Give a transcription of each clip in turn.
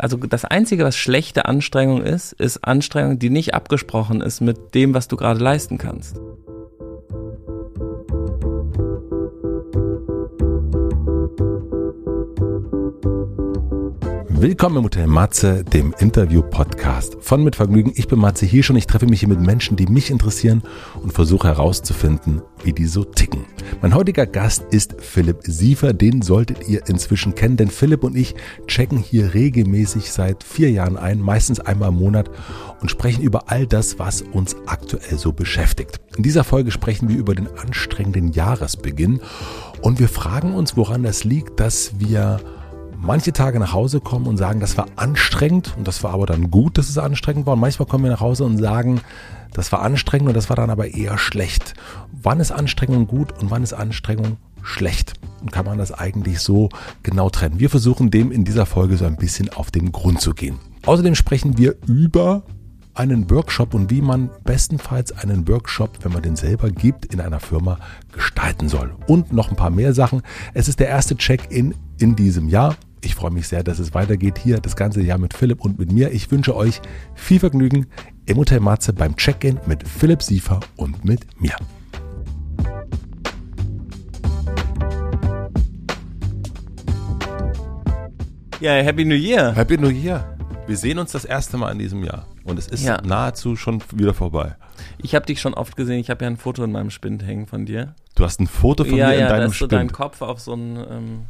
also das Einzige, was schlechte Anstrengung ist, ist Anstrengung, die nicht abgesprochen ist mit dem, was du gerade leisten kannst. Willkommen im Hotel Matze, dem Interview-Podcast von Mit Vergnügen. Ich bin Matze hier schon. Ich treffe mich hier mit Menschen, die mich interessieren und versuche herauszufinden, wie die so ticken. Mein heutiger Gast ist Philipp Siefer. Den solltet ihr inzwischen kennen, denn Philipp und ich checken hier regelmäßig seit vier Jahren ein, meistens einmal im Monat und sprechen über all das, was uns aktuell so beschäftigt. In dieser Folge sprechen wir über den anstrengenden Jahresbeginn und wir fragen uns, woran das liegt, dass wir manche Tage nach Hause kommen und sagen, das war anstrengend und das war aber dann gut, dass es anstrengend war. Und manchmal kommen wir nach Hause und sagen, das war anstrengend und das war dann aber eher schlecht. Wann ist Anstrengung gut und wann ist Anstrengung schlecht? Und kann man das eigentlich so genau trennen? Wir versuchen dem in dieser Folge so ein bisschen auf den Grund zu gehen. Außerdem sprechen wir über einen Workshop und wie man bestenfalls einen Workshop, wenn man den selber gibt, in einer Firma gestalten soll. Und noch ein paar mehr Sachen. Es ist der erste Check-in in diesem Jahr. Ich freue mich sehr, dass es weitergeht hier das ganze Jahr mit Philipp und mit mir. Ich wünsche euch viel Vergnügen im Hotel Matze beim Check-in mit Philipp Siefer und mit mir. Ja, Happy New Year. Happy New Year. Wir sehen uns das erste Mal in diesem Jahr und es ist Ja. nahezu schon wieder vorbei. Ich habe dich schon oft gesehen. Ich habe ja ein Foto in meinem Spind hängen von dir. Du hast ein Foto von ja, mir in ja, da deinem ist so dein Spind. Kopf auf so einen ähm,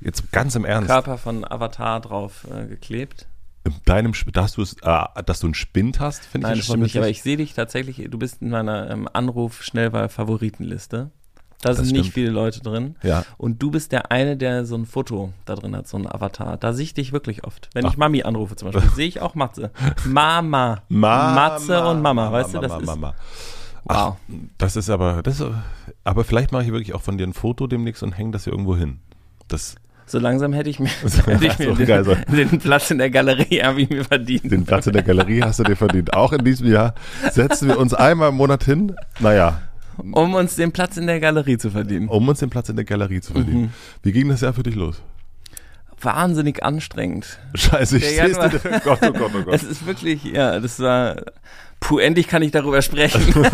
Jetzt ganz im Ernst. Körper von Avatar drauf äh, geklebt. In deinem dass du es, äh, dass du einen Spind hast, finde Nein, ich das schon stimmt nicht, aber ich sehe dich tatsächlich, du bist in meiner ähm, Anruf-Schnellwahl-Favoritenliste. Da Das sind nicht viele Leute drin. Ja. Und du bist der eine, der so ein Foto da drin hat, so ein Avatar. Da sehe ich dich wirklich oft. Wenn Ach. ich Mami anrufe zum Beispiel, sehe ich auch Matze. Mama. Mama, Matze und Mama, weißt du, das Mama, ist. Mama. Wow. Ach, das ist aber, das, aber vielleicht mache ich wirklich auch von dir ein Foto demnächst und hänge das hier irgendwo hin. Das, So langsam hätte ich mir, hätte ich mir So, geil, so. den, den Platz in der Galerie habe ich mir verdient. den Platz in der Galerie hast du dir verdient. Auch in diesem Jahr setzen wir uns einmal im Monat hin. Naja, um uns den Platz in der Galerie zu verdienen. um uns den Platz in der Galerie zu verdienen. Mhm. Wie ging das Jahr für dich los? Wahnsinnig anstrengend. Scheiße, ich sehe es dir. Oh Gott, oh Gott, oh Gott. Es ist wirklich, ja, das war. Puh, endlich kann ich darüber sprechen.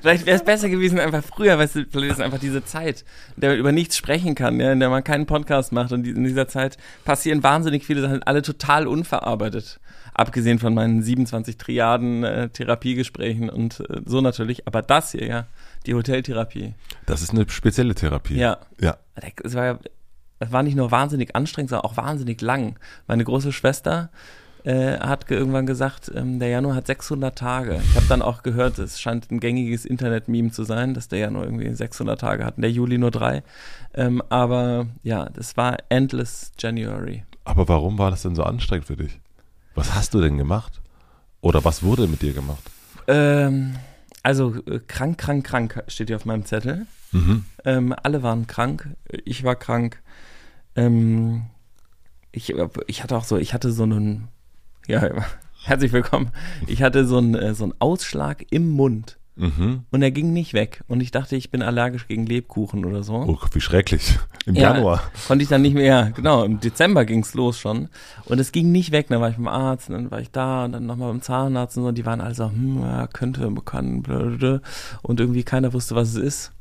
Vielleicht wäre es besser gewesen, einfach früher, weißt du, vielleicht ist einfach diese Zeit, in der man über nichts sprechen kann, ja, in der man keinen Podcast macht. Und in dieser Zeit passieren wahnsinnig viele Sachen, alle total unverarbeitet. Abgesehen von meinen 27 Triaden äh, Therapiegesprächen und äh, so natürlich. Aber das hier, ja, die Hoteltherapie. Das ist eine spezielle Therapie. Ja. Ja. Es war, es war nicht nur wahnsinnig anstrengend, sondern auch wahnsinnig lang. Meine große Schwester äh, hat ge- irgendwann gesagt, ähm, der Januar hat 600 Tage. Ich habe dann auch gehört, es scheint ein gängiges Internet-Meme zu sein, dass der Januar irgendwie 600 Tage hat und der Juli nur drei. Ähm, aber ja, das war Endless January. Aber warum war das denn so anstrengend für dich? Was hast du denn gemacht? Oder was wurde mit dir gemacht? Ähm, also äh, krank, krank, krank steht hier auf meinem Zettel. Mhm. Ähm, alle waren krank. Ich war krank. Ähm, ich, ich hatte auch so, ich hatte so einen, ja, herzlich willkommen. Ich hatte so einen, äh, so einen Ausschlag im Mund Mhm. und er ging nicht weg. Und ich dachte, ich bin allergisch gegen Lebkuchen oder so. Oh, wie schrecklich. Im Ja. Januar. Konnte ich dann nicht mehr, ja, genau, im Dezember ging's los schon. Und es ging nicht weg. Dann war ich beim Arzt, und dann war ich da und dann nochmal beim Zahnarzt und so. Und die waren alle so, hm, ja, könnte, kann, blablabla. und irgendwie keiner wusste, was es ist.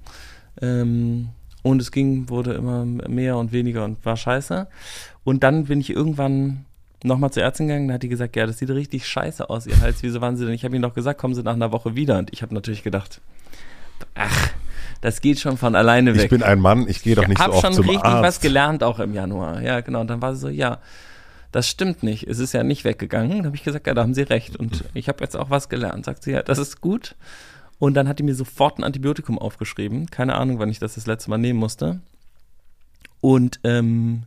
Ähm, und es ging, wurde immer mehr und weniger und war scheiße. Und dann bin ich irgendwann nochmal zur Ärztin gegangen, da hat die gesagt, ja, das sieht richtig scheiße aus, ihr Hals, wieso waren sie denn? Ich habe ihnen doch gesagt, kommen sie nach einer Woche wieder. Und ich habe natürlich gedacht, ach, das geht schon von alleine weg Ich bin ein Mann, ich gehe doch nicht ich so habe oft schon zum richtig Arzt. was gelernt auch im Januar. Ja, genau. Und dann war sie so, ja, das stimmt nicht. Es ist ja nicht weggegangen. Dann habe ich gesagt, ja, da haben Sie recht. Und ich habe jetzt auch was gelernt. Sagt sie, ja, das ist gut. Und dann hat die mir sofort ein Antibiotikum aufgeschrieben. Keine Ahnung, wann ich das das letzte Mal nehmen musste. Und ähm,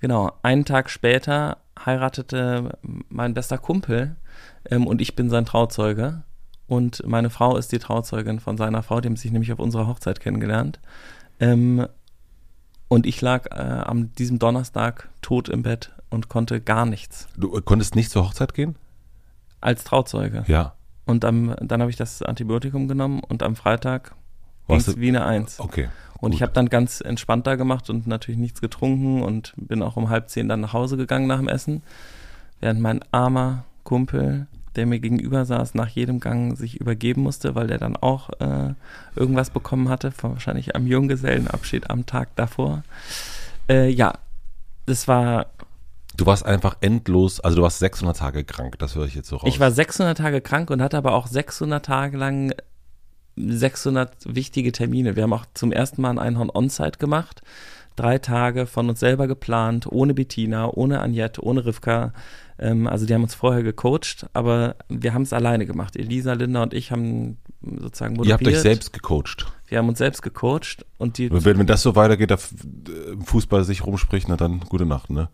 genau, einen Tag später heiratete mein bester Kumpel ähm, und ich bin sein Trauzeuge. Und meine Frau ist die Trauzeugin von seiner Frau, die haben sich nämlich auf unserer Hochzeit kennengelernt. Ähm, und ich lag äh, am diesem Donnerstag tot im Bett und konnte gar nichts Du äh, konntest nicht zur Hochzeit gehen? als Trauzeuge. Ja. Und am, dann habe ich das Antibiotikum genommen und am Freitang ging es wie eine Eins. Okay. Und ich habe dann ganz entspannt da gemacht und natürlich nichts getrunken und bin auch um halb zehn dann nach Hause gegangen nach dem Essen. Während mein armer Kumpel, der mir gegenüber saß, nach jedem Gang sich übergeben musste, weil der dann auch äh, irgendwas bekommen hatte, wahrscheinlich am Junggesellenabschied am Tag davor. Äh, ja, das war Du warst einfach endlos, also du warst 600 Tage krank, das höre ich jetzt so raus. Ich war 600 Tage krank und hatte aber auch 600 Tage lang 600 wichtige Termine. Wir haben auch zum ersten Mal ein Einhorn On-Site gemacht. Drei Tage von uns selber geplant, ohne Bettina, ohne Agnette, ohne Rivka. Ähm, also die haben uns vorher gecoacht, aber wir haben es alleine gemacht. Elisa, Linda und ich haben sozusagen moderiert. Ihr habt euch selbst gecoacht. Wir haben uns selbst gecoacht und die. Wenn, wenn das so weitergeht, der Fußball sich rumspricht, na dann gute Nacht, ne?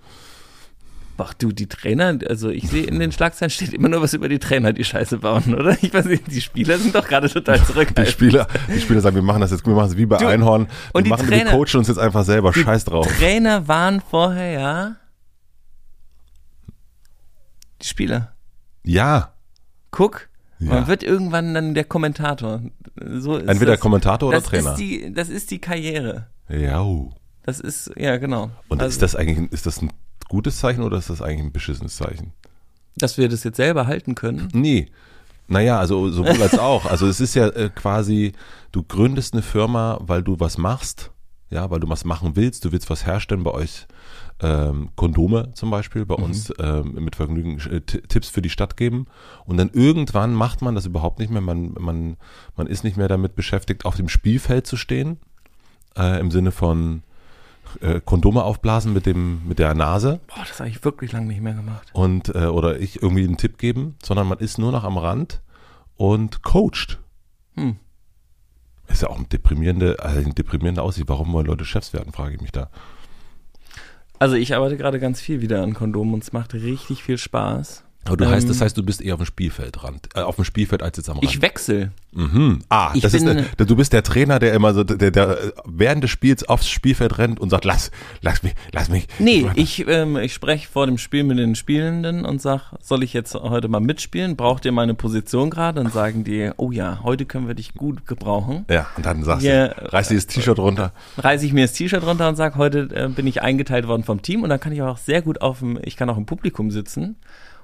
Ach du, die Trainer, also ich sehe in den Schlagzeilen steht immer nur was über die Trainer, die Scheiße bauen, oder? Ich weiß nicht, die Spieler sind doch gerade total zurück. Die Spieler, die Spieler sagen, wir machen das jetzt, wir machen es wie bei du, Einhorn. Wir und die machen, Trainer, wir coachen uns jetzt einfach selber, scheiß drauf. Trainer waren vorher, ja. Die Spieler. Ja. Guck, ja. man wird irgendwann dann der Kommentator. So Entweder das, Kommentator oder das Trainer. Ist die, das ist die Karriere. Ja. Das ist, ja, genau. Und also, ist das eigentlich, ist das ein gutes Zeichen oder ist das eigentlich ein beschissenes Zeichen? Dass wir das jetzt selber halten können? Nee. Naja, also sowohl als auch. Also es ist ja äh, quasi, du gründest eine Firma, weil du was machst, ja, weil du was machen willst, du willst was herstellen bei euch. Ähm, Kondome zum Beispiel, bei mhm. uns ähm, mit Vergnügen äh, Tipps für die Stadt geben. Und dann irgendwann macht man das überhaupt nicht mehr. Man, man, man ist nicht mehr damit beschäftigt, auf dem Spielfeld zu stehen. Äh, Im Sinne von, äh, Kondome aufblasen mit dem mit der Nase. Boah, das habe ich wirklich lange nicht mehr gemacht. Und äh, oder ich irgendwie einen Tipp geben, sondern man ist nur noch am Rand und coacht. Hm. Ist ja auch eine deprimierende, also eine deprimierende Aussicht. Warum wollen Leute Chefs werden, frage ich mich da. Also ich arbeite gerade ganz viel wieder an Kondomen und es macht richtig viel Spaß. Aber du ähm, heißt, das heißt, du bist eher auf dem Spielfeldrand, äh, auf dem Spielfeld als jetzt am Rand. Ich wechsle. Mhm. Ah, ich das ist der, du bist der Trainer, der immer so, der, der während des Spiels aufs Spielfeld rennt und sagt, lass, lass mich, lass mich. Nee, ich, ähm, ich spreche vor dem Spiel mit den Spielenden und sag, soll ich jetzt heute mal mitspielen? Braucht ihr meine Position gerade? Dann sagen die, oh ja, heute können wir dich gut gebrauchen. Ja, und dann sagst Hier, du, reiß dir das T-Shirt runter. Reiß ich mir das T-Shirt runter und sag, heute äh, bin ich eingeteilt worden vom Team und dann kann ich auch sehr gut auf dem, ich kann auch im Publikum sitzen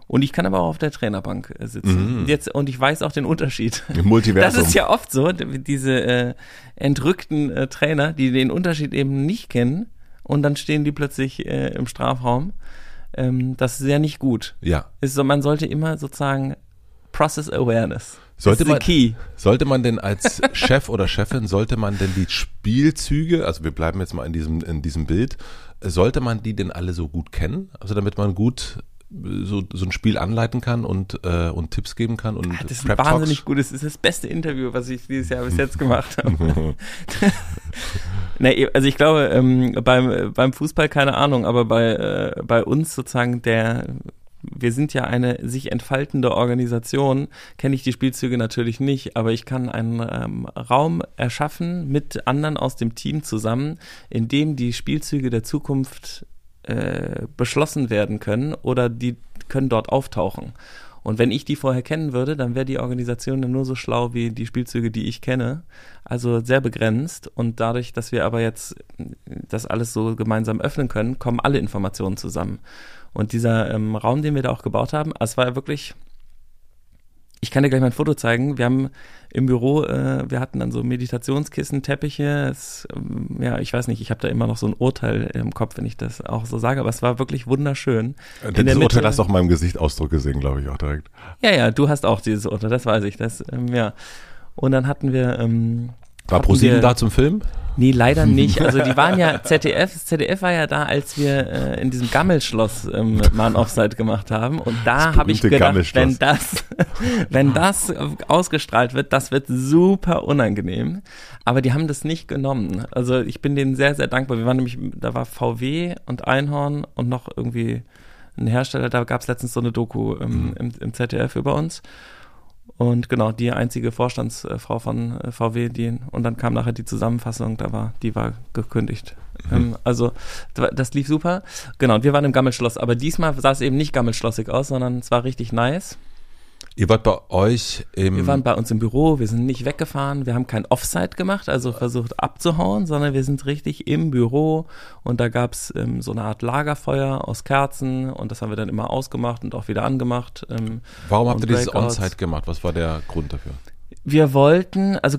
und ich kann aber auch auf der Trainerbank äh, sitzen. Mhm. Jetzt, und ich weiß auch den Unterschied. Im Multiversum. Das ist ja oft so, diese äh, entrückten äh, Trainer, die den Unterschied eben nicht kennen und dann stehen die plötzlich äh, im Strafraum. Ähm, das ist ja nicht gut. Ja. Ist so, man sollte immer sozusagen Process Awareness. Sollte man, sollte man denn als Chef oder Chefin, sollte man denn die Spielzüge, also wir bleiben jetzt mal in diesem, in diesem Bild, sollte man die denn alle so gut kennen? Also damit man gut so, so ein Spiel anleiten kann und, äh, und Tipps geben kann. Und das ist ein wahnsinnig gutes, das ist das beste Interview, was ich dieses Jahr bis jetzt gemacht habe. nee, also ich glaube, ähm, beim, beim Fußball keine Ahnung, aber bei, äh, bei uns sozusagen der wir sind ja eine sich entfaltende Organisation, kenne ich die Spielzüge natürlich nicht, aber ich kann einen ähm, Raum erschaffen mit anderen aus dem Team zusammen, in dem die Spielzüge der Zukunft äh, beschlossen werden können oder die können dort auftauchen. Und wenn ich die vorher kennen würde, dann wäre die Organisation nur so schlau wie die Spielzüge, die ich kenne. Also sehr begrenzt. Und dadurch, dass wir aber jetzt das alles so gemeinsam öffnen können, kommen alle Informationen zusammen. Und dieser ähm, Raum, den wir da auch gebaut haben, es war wirklich, ich kann dir gleich mal ein Foto zeigen. Wir haben im Büro, äh, wir hatten dann so Meditationskissen, Teppiche. Es, ähm, ja, ich weiß nicht, ich habe da immer noch so ein Urteil im Kopf, wenn ich das auch so sage, aber es war wirklich wunderschön. Äh, das Urteil hast du auch in meinem Gesichtsausdruck gesehen, glaube ich, auch direkt. Ja, ja, du hast auch dieses Urteil, das weiß ich. Das, ähm, ja. Und dann hatten wir. Ähm, war ProSieben da zum Film? Nee, leider nicht. Also die waren ja ZDF, ZDF war ja da, als wir äh, in diesem Gammelschloss ähm, mal ein Offside gemacht haben. Und da habe ich gedacht, wenn das, wenn das ausgestrahlt wird, das wird super unangenehm. Aber die haben das nicht genommen. Also ich bin denen sehr, sehr dankbar. Wir waren nämlich, da war VW und Einhorn und noch irgendwie ein Hersteller, da gab es letztens so eine Doku ähm, mhm. im, im ZDF über uns. Und genau, die einzige Vorstandsfrau von äh, VW, die, und dann kam nachher die Zusammenfassung, da war, die war gekündigt. Mhm. Ähm, also, das lief super. Genau, und wir waren im Gammelschloss, aber diesmal sah es eben nicht gammelschlossig aus, sondern es war richtig nice. Ihr wart bei euch im. Wir waren bei uns im Büro, wir sind nicht weggefahren, wir haben kein Offsite gemacht, also versucht abzuhauen, sondern wir sind richtig im Büro und da gab's ähm, so eine Art Lagerfeuer aus Kerzen und das haben wir dann immer ausgemacht und auch wieder angemacht. Ähm, Warum habt ihr dieses. On-Site gemacht? Was war der Grund dafür? Wir wollten, also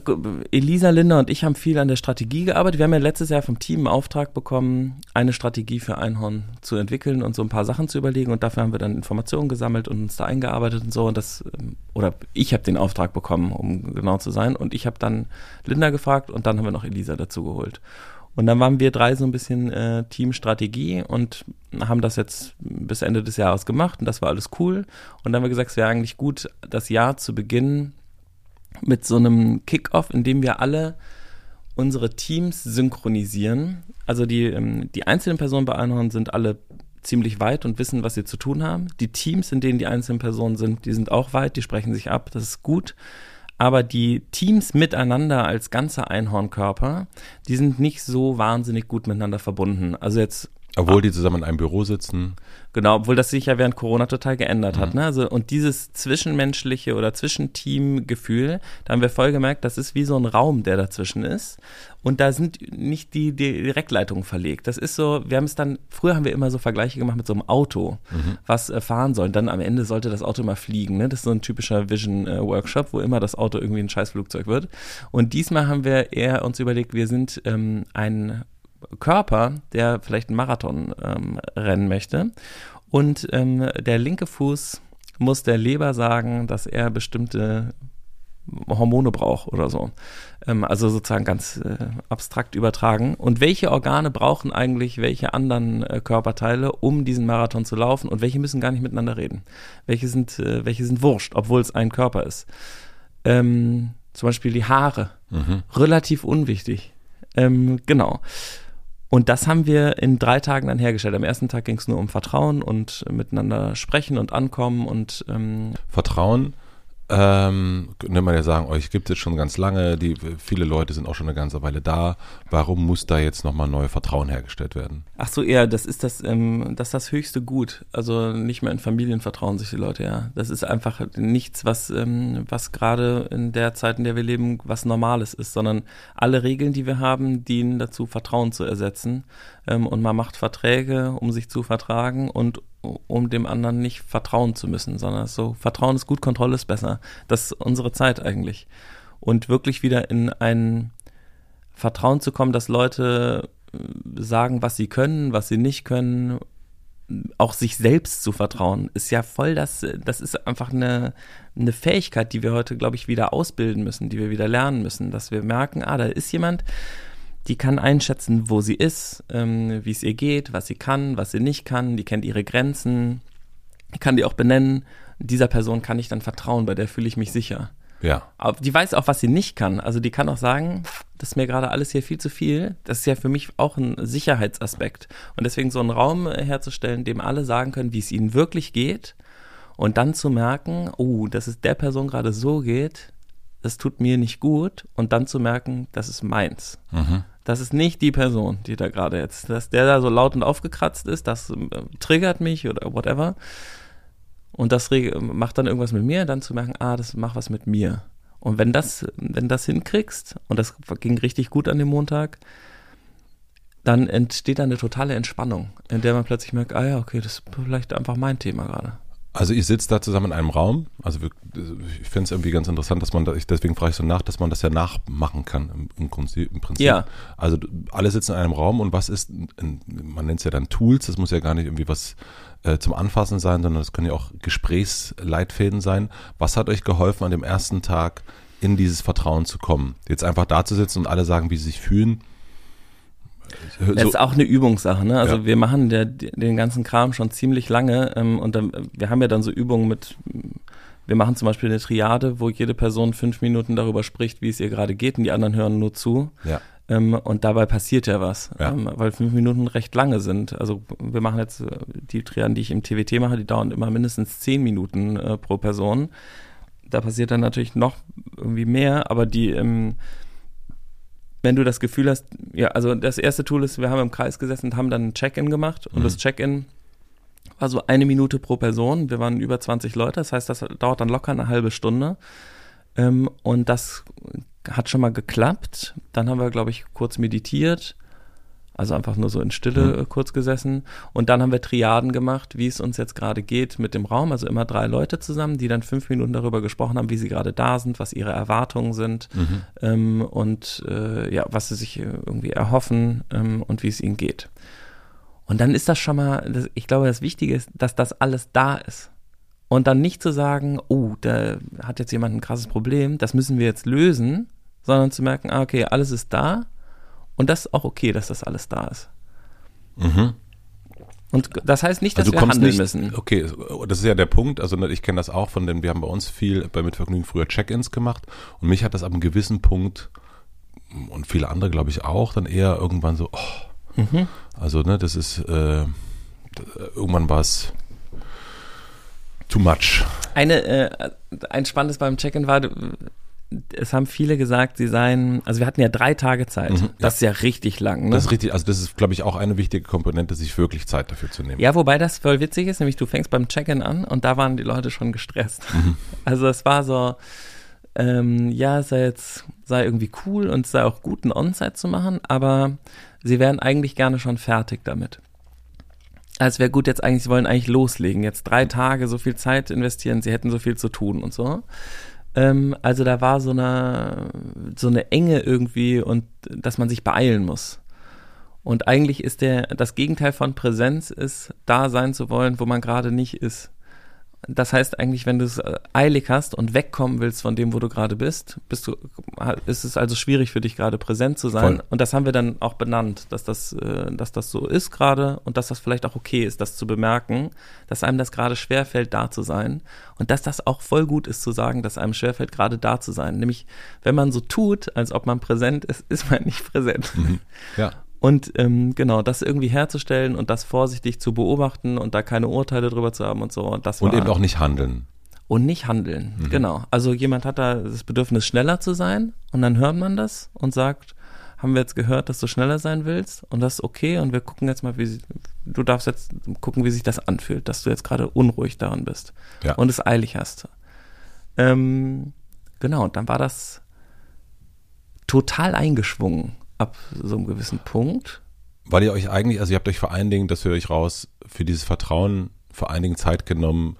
Elisa, Linda und ich haben viel an der Strategie gearbeitet. Wir haben ja letztes Jahr vom Team einen Auftrag bekommen, eine Strategie für Einhorn zu entwickeln und so ein paar Sachen zu überlegen. Und dafür haben wir dann Informationen gesammelt und uns da eingearbeitet und so. Und das, ähm, oder ich habe den Auftrag bekommen, um genau zu sein. Und ich habe dann Linda gefragt und dann haben wir noch Elisa dazu geholt. Und dann waren wir drei so ein bisschen äh, Teamstrategie und haben das jetzt bis Ende des Jahres gemacht und das war alles cool. Und dann haben wir gesagt, es wäre eigentlich gut, das Jahr zu beginnen mit so einem Kickoff, in dem wir alle unsere Teams synchronisieren. Also die, ähm, die einzelnen Personen bei Einhorn sind alle ziemlich weit und wissen, was sie zu tun haben. Die Teams, in denen die einzelnen Personen sind, die sind auch weit, die sprechen sich ab, das ist gut. Aber die Teams miteinander als ganzer Einhornkörper, die sind nicht so wahnsinnig gut miteinander verbunden. Also jetzt Obwohl die zusammen in einem Büro sitzen. Genau, obwohl das sich ja während Corona total geändert hat. Ne? Also, und dieses zwischenmenschliche oder Zwischenteam-Gefühl, da haben wir voll gemerkt, das ist wie so ein Raum, der dazwischen ist. Und da sind nicht die, die Direktleitungen verlegt. Das ist so, wir haben es dann, früher haben wir immer so Vergleiche gemacht mit so einem Auto, was äh, fahren soll. Und dann am Ende sollte das Auto immer fliegen. Ne? Das ist so ein typischer Vision-Workshop, wo immer das Auto irgendwie ein Scheißflugzeug wird. Und diesmal haben wir eher uns überlegt, wir sind ähm, ein Körper, der vielleicht einen Marathon ähm, rennen möchte. Und ähm, der linke Fuß muss der Leber sagen, dass er bestimmte Hormone braucht oder so. Ähm, also sozusagen ganz äh, abstrakt übertragen. Und welche Organe brauchen eigentlich welche anderen äh, Körperteile, um diesen Marathon zu laufen? Und welche müssen gar nicht miteinander reden? Welche sind, äh, welche sind wurscht, obwohl es ein Körper ist? Ähm, zum Beispiel die Haare. Mhm. Relativ unwichtig. Ähm, genau. Und das haben wir in drei Tagen dann hergestellt. Am ersten Tag ging es nur um Vertrauen und miteinander sprechen und ankommen und ähm, Vertrauen. Ähm, könnte man ja sagen, euch gibt es schon ganz lange, die, viele Leute sind auch schon eine ganze Weile da. Warum muss da jetzt nochmal neues Vertrauen hergestellt werden? ach so, eher, das ist das, ähm, das ist das höchste Gut. Also nicht mehr in Familien vertrauen sich die Leute, ja. Das ist einfach nichts, was, ähm, was gerade in der Zeit, in der wir leben, was Normales ist, sondern alle Regeln, die wir haben, dienen dazu, Vertrauen zu ersetzen. Ähm, und man macht Verträge, um sich zu vertragen und um dem anderen nicht vertrauen zu müssen, sondern so, Vertrauen ist gut, Kontrolle ist besser. Das ist unsere Zeit eigentlich. Und wirklich wieder in ein Vertrauen zu kommen, dass Leute äh, sagen, was sie können, was sie nicht können, auch sich selbst zu vertrauen, ist ja voll das, das ist einfach eine, eine Fähigkeit, die wir heute, glaube ich, wieder ausbilden müssen, die wir wieder lernen müssen, dass wir merken, ah, da ist jemand, die kann einschätzen, wo sie ist, ähm, wie es ihr geht, was sie kann, was sie nicht kann, die kennt ihre Grenzen, kann die auch benennen. Dieser Person kann ich dann vertrauen, bei der fühle ich mich sicher. Ja. Aber die weiß auch, was sie nicht kann. Also die kann auch sagen, das ist mir gerade alles hier viel zu viel. Das ist ja für mich auch ein Sicherheitsaspekt. Und deswegen so einen Raum herzustellen, dem alle sagen können, wie es ihnen wirklich geht. Und dann zu merken, oh, dass es der Person gerade so geht, das tut mir nicht gut. Und dann zu merken, das ist meins. Mhm. Das ist nicht die Person, die da gerade jetzt, dass der da so laut und aufgekratzt ist, das äh, triggert mich oder whatever. Und das macht dann irgendwas mit mir, dann zu merken, ah, das macht was mit mir. Und wenn das, wenn das hinkriegst, und das ging richtig gut an dem Montag, dann entsteht da eine totale Entspannung, in der man plötzlich merkt, ah ja, okay, das ist vielleicht einfach mein Thema gerade. Also ihr sitzt da zusammen in einem Raum. Also wir, ich finde es irgendwie ganz interessant, dass man da, ich, deswegen frage ich so nach, dass man das ja nachmachen kann im, im, Prinzip, im Prinzip. Ja. Also alle sitzen in einem Raum und was ist, man nennt es ja dann Tools, das muss ja gar nicht irgendwie was äh, zum Anfassen sein, sondern das können ja auch Gesprächsleitfäden sein. Was hat euch geholfen, an dem ersten Tag in dieses Vertrauen zu kommen? Jetzt einfach da zu sitzen und alle sagen, wie sie sich fühlen. Das ist auch eine Übungssache, ne? Also Ja. wir machen der, den ganzen Kram schon ziemlich lange ähm, und dann, wir haben ja dann so Übungen mit, wir machen zum Beispiel eine Triade, wo jede Person fünf Minuten darüber spricht, wie es ihr gerade geht und die anderen hören nur zu. ja. Ähm, und dabei passiert ja was, Ja. ähm, weil fünf Minuten recht lange sind. Also wir machen jetzt äh, die Triaden, die ich im TWT mache, die dauern immer mindestens zehn Minuten äh, pro Person. Da passiert dann natürlich noch irgendwie mehr, aber die, ähm, wenn du das Gefühl hast, ja, also das erste Tool ist, wir haben im Kreis gesessen und haben dann ein Check-in gemacht und Mhm. das Check-in war so eine Minute pro Person. Wir waren über 20 Leute, das heißt, das dauert dann locker eine halbe Stunde. Ähm, und das hat schon mal geklappt. Dann haben wir, glaube ich, kurz meditiert. Also einfach nur so in Stille mhm. Äh, kurz gesessen. Und dann haben wir Triaden gemacht, wie es uns jetzt gerade geht mit dem Raum. Also immer drei Leute zusammen, die dann fünf Minuten darüber gesprochen haben, wie sie gerade da sind, was ihre Erwartungen sind mhm. ähm, und äh, ja, was sie sich irgendwie erhoffen ähm, und wie es ihnen geht. Und dann ist das schon mal, ich glaube, das Wichtige ist, dass das alles da ist. Und dann nicht zu sagen, oh, da hat jetzt jemand ein krasses Problem, das müssen wir jetzt lösen, sondern zu merken, ah, okay, alles ist da und das ist auch okay, dass das alles da ist. Mhm. Und das heißt nicht, dass also wir handeln nicht, müssen. Okay, das ist ja der Punkt. Also ich kenne das auch von den, wir haben bei uns viel bei Mitvergnügen früher Check-ins gemacht und mich hat das ab einem gewissen Punkt und viele andere, glaube ich, auch, dann eher irgendwann so, oh, Mhm. Also, ne, das ist, äh, irgendwann war es too much. Eine, äh, ein spannendes beim Check-in war, es haben viele gesagt, sie seien, also wir hatten ja drei Tage Zeit. Mhm, das ist ja richtig lang. Ne? Das ist richtig, also das ist, glaube ich, auch eine wichtige Komponente, sich wirklich Zeit dafür zu nehmen. Ja, wobei das voll witzig ist, nämlich du fängst beim Check-in an und da waren die Leute schon gestresst. Mhm. Also es war so, ähm, ja, es sei jetzt, sei irgendwie cool und es sei auch gut, ein On-Site zu machen, aber sie wären eigentlich gerne schon fertig damit. Also es wäre gut jetzt eigentlich, sie wollen eigentlich loslegen, jetzt drei Tage so viel Zeit investieren, sie hätten so viel zu tun und so. Ähm, also da war so eine, so eine Enge irgendwie und dass man sich beeilen muss. Und eigentlich ist der, das Gegenteil von Präsenz ist, da sein zu wollen, wo man gerade nicht ist. Das heißt eigentlich, wenn du es äh, eilig hast und wegkommen willst von dem, wo du gerade bist, bist du, ist es also schwierig für dich gerade präsent zu sein. Voll. Und das haben wir dann auch benannt, dass das, äh, dass das so ist gerade und dass das vielleicht auch okay ist, das zu bemerken, dass einem das gerade schwerfällt, da zu sein. Und dass das auch voll gut ist zu sagen, dass einem schwerfällt, gerade da zu sein. Nämlich, wenn man so tut, als ob man präsent ist, ist man nicht präsent. Mhm. Ja. Und ähm, genau, das irgendwie herzustellen und das vorsichtig zu beobachten und da keine Urteile drüber zu haben und so. Und, das und eben auch nicht handeln. Und nicht handeln, mhm. genau. Also jemand hat da das Bedürfnis, schneller zu sein und dann hört man das und sagt, haben wir jetzt gehört, dass du schneller sein willst und das ist okay und wir gucken jetzt mal, wie du darfst jetzt gucken, wie sich das anfühlt, dass du jetzt gerade unruhig daran bist ja. und es eilig hast. Ähm, genau, und dann war das total eingeschwungen ab so einem gewissen Punkt. Weil ihr euch eigentlich, also ihr habt euch vor allen Dingen, dass wir euch raus für dieses Vertrauen vor allen Dingen Zeit genommen,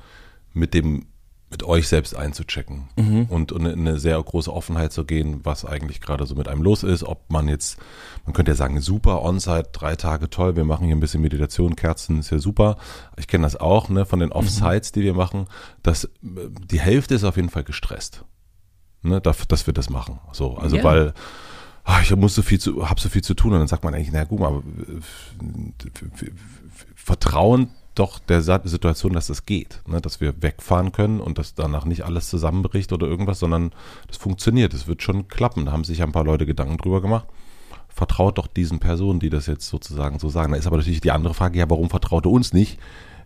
mit dem mit euch selbst einzuchecken mhm. und, und in eine sehr große Offenheit zu gehen, was eigentlich gerade so mit einem los ist, ob man jetzt, man könnte ja sagen, super, On-Site, drei Tage toll, wir machen hier ein bisschen Meditation, Kerzen, ist ja super. Ich kenne das auch, ne, von den Offsites, mhm. die wir machen, dass die Hälfte ist auf jeden Fall gestresst, ne, dass, dass wir das machen. So, also yeah. weil ich muss so viel zu, hab so viel zu tun und dann sagt man eigentlich, na gut, aber vertrauen doch der Situation, dass das geht, ne? dass wir wegfahren können und dass danach nicht alles zusammenbricht oder irgendwas, sondern das funktioniert, es wird schon klappen. Da haben sich ein paar Leute Gedanken drüber gemacht. Vertraut doch diesen Personen, die das jetzt sozusagen so sagen. Da ist aber natürlich die andere Frage, ja, warum vertraut er uns nicht?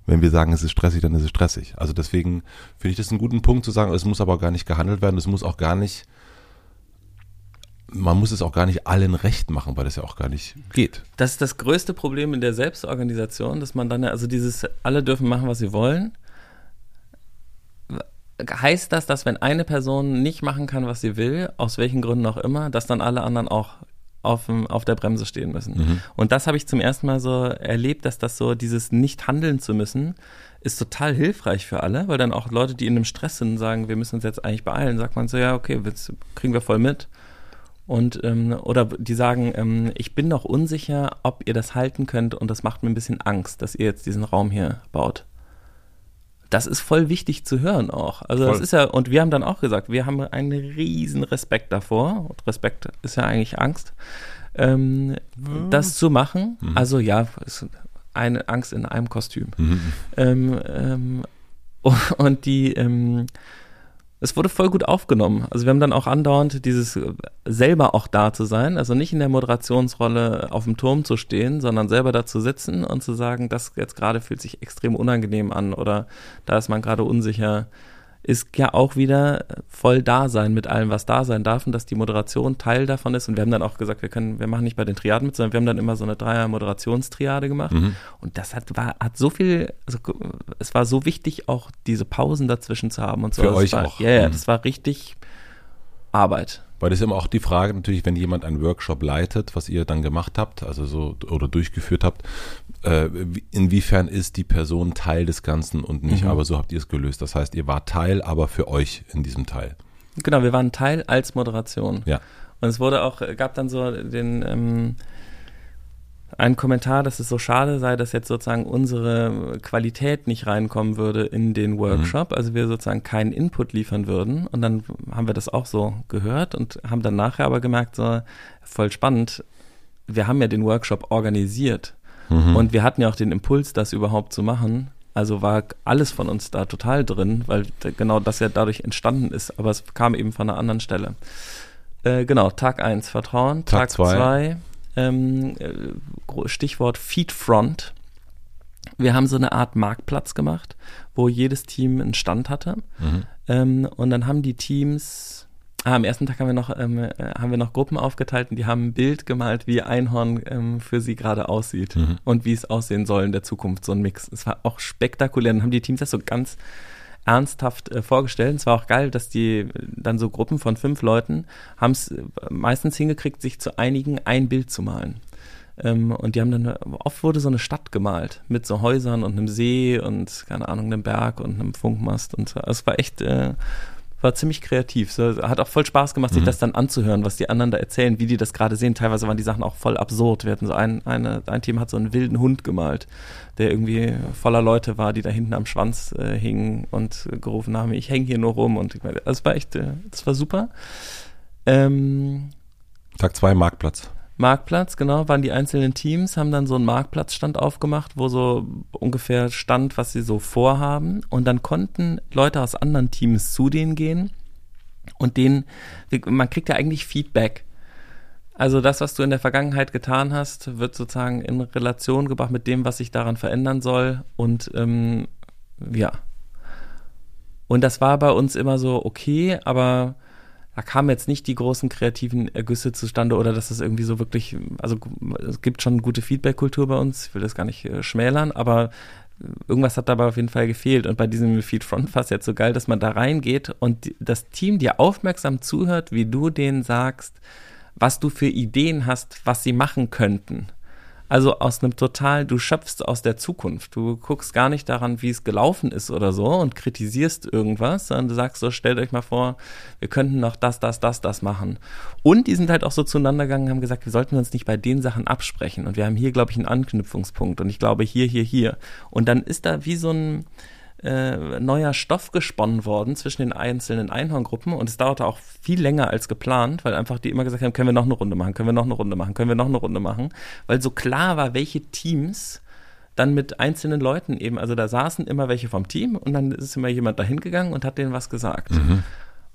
Wenn wir sagen, es ist stressig, dann ist es stressig. Also deswegen finde ich das einen guten Punkt zu sagen, es muss aber gar nicht gehandelt werden, es muss auch gar nicht man muss es auch gar nicht allen recht machen, weil das ja auch gar nicht geht. Das ist das größte Problem in der Selbstorganisation, dass man dann, also dieses, alle dürfen machen, was sie wollen. Heißt das, dass wenn eine Person nicht machen kann, was sie will, aus welchen Gründen auch immer, dass dann alle anderen auch auf, auf der Bremse stehen müssen? Mhm. Und das habe ich zum ersten Mal so erlebt, dass das so, dieses nicht handeln zu müssen, ist total hilfreich für alle, weil dann auch Leute, die in einem Stress sind, sagen, wir müssen uns jetzt eigentlich beeilen, sagt man so, ja, okay, jetzt kriegen wir voll mit. Und ähm, oder die sagen, ähm, ich bin noch unsicher, ob ihr das halten könnt und das macht mir ein bisschen Angst, dass ihr jetzt diesen Raum hier baut. Das ist voll wichtig zu hören auch. Also voll. das ist ja, und wir haben dann auch gesagt, wir haben einen riesen Respekt davor. Und Respekt ist ja eigentlich Angst, ähm, mhm. das zu machen. Mhm. Also ja, eine Angst in einem Kostüm. Mhm. Ähm, ähm, und die ähm, es wurde voll gut aufgenommen. Also wir haben dann auch andauernd dieses äh, selber auch da zu sein, also nicht in der Moderationsrolle auf dem Turm zu stehen, sondern selber da zu sitzen und zu sagen, das jetzt gerade fühlt sich extrem unangenehm an oder da ist man gerade unsicher. Ist ja auch wieder voll da sein mit allem, was da sein darf und dass die Moderation Teil davon ist. Und wir haben dann auch gesagt, wir können, wir machen nicht bei den Triaden mit, sondern wir haben dann immer so eine Dreier-Moderationstriade gemacht. Mhm. Und das hat, war, hat so viel, also es war so wichtig, auch diese Pausen dazwischen zu haben und so. Für das euch war, auch. Ja, yeah, mhm. das war richtig Arbeit. Weil das ist immer auch die Frage natürlich, wenn jemand einen Workshop leitet, was ihr dann gemacht habt, also so oder durchgeführt habt, äh, inwiefern ist die Person Teil des Ganzen und nicht, mhm. aber so habt ihr es gelöst. Das heißt, ihr wart Teil, aber für euch in diesem Teil. Genau, wir waren Teil als Moderation. Ja. Und es wurde auch, gab dann so den ähm, einen Kommentar, dass es so schade sei, dass jetzt sozusagen unsere Qualität nicht reinkommen würde in den Workshop, mhm. also wir sozusagen keinen Input liefern würden. Und dann haben wir das auch so gehört und haben dann nachher aber gemerkt, so voll spannend, wir haben ja den Workshop organisiert mhm. und wir hatten ja auch den Impuls, das überhaupt zu machen. Also war alles von uns da total drin, weil genau das ja dadurch entstanden ist, aber es kam eben von einer anderen Stelle. Äh, genau, Tag 1 Vertrauen, Tag 2 ähm, äh, Stichwort Feedfront. Wir haben so eine Art Marktplatz gemacht, wo jedes Team einen Stand hatte. Mhm. Ähm, und dann haben die Teams, ah, am ersten Tag haben wir noch, ähm, äh, haben wir noch Gruppen aufgeteilt und die haben ein Bild gemalt, wie Einhorn ähm, für sie gerade aussieht mhm. und wie es aussehen soll in der Zukunft, so ein Mix. Es war auch spektakulär. Dann haben die Teams das so ganz ernsthaft äh, vorgestellt. Es war auch geil, dass die dann so Gruppen von fünf Leuten haben es äh, meistens hingekriegt, sich zu einigen, ein Bild zu malen. Ähm, und die haben dann, oft wurde so eine Stadt gemalt mit so Häusern und einem See und, keine Ahnung, einem Berg und einem Funkmast. Und also es war echt äh, war ziemlich kreativ. So, hat auch voll Spaß gemacht, sich mhm. das dann anzuhören, was die anderen da erzählen, wie die das gerade sehen. Teilweise waren die Sachen auch voll absurd. Wir hatten so ein, eine, ein Team hat so einen wilden Hund gemalt, der irgendwie voller Leute war, die da hinten am Schwanz äh, hingen und gerufen haben, ich hänge hier nur rum. Und ich meine, das war echt, äh, das war super. Ähm, Tag zwei Marktplatz. Marktplatz, genau, waren die einzelnen Teams, haben dann so einen Marktplatzstand aufgemacht, wo so ungefähr stand, was sie so vorhaben. Und dann konnten Leute aus anderen Teams zu denen gehen und denen, man kriegt ja eigentlich Feedback. Also das, was du in der Vergangenheit getan hast, wird sozusagen in Relation gebracht mit dem, was sich daran verändern soll. Und ähm, ja. Und das war bei uns immer so okay, aber da kamen jetzt nicht die großen kreativen Ergüsse zustande oder dass es irgendwie so wirklich, also es gibt schon gute Feedback-Kultur bei uns, ich will das gar nicht äh, schmälern, aber irgendwas hat dabei auf jeden Fall gefehlt. Und bei diesem Feed Front es jetzt so geil, dass man da reingeht und das Team dir aufmerksam zuhört, wie du denen sagst, was du für Ideen hast, was sie machen könnten. Also aus einem total, du schöpfst aus der Zukunft. Du guckst gar nicht daran, wie es gelaufen ist oder so und kritisierst irgendwas, sondern du sagst so, stellt euch mal vor, wir könnten noch das, das, das, das machen. Und die sind halt auch so zueinander gegangen, haben gesagt, wir sollten uns nicht bei den Sachen absprechen. Und wir haben hier, glaube ich, einen Anknüpfungspunkt. Und ich glaube hier, hier, hier. Und dann ist da wie so ein, äh, neuer Stoff gesponnen worden zwischen den einzelnen Einhorngruppen und es dauerte auch viel länger als geplant, weil einfach die immer gesagt haben, können wir noch eine Runde machen, können wir noch eine Runde machen, können wir noch eine Runde machen, weil so klar war, welche Teams dann mit einzelnen Leuten eben, also da saßen immer welche vom Team und dann ist immer jemand dahin gegangen und hat denen was gesagt. Mhm.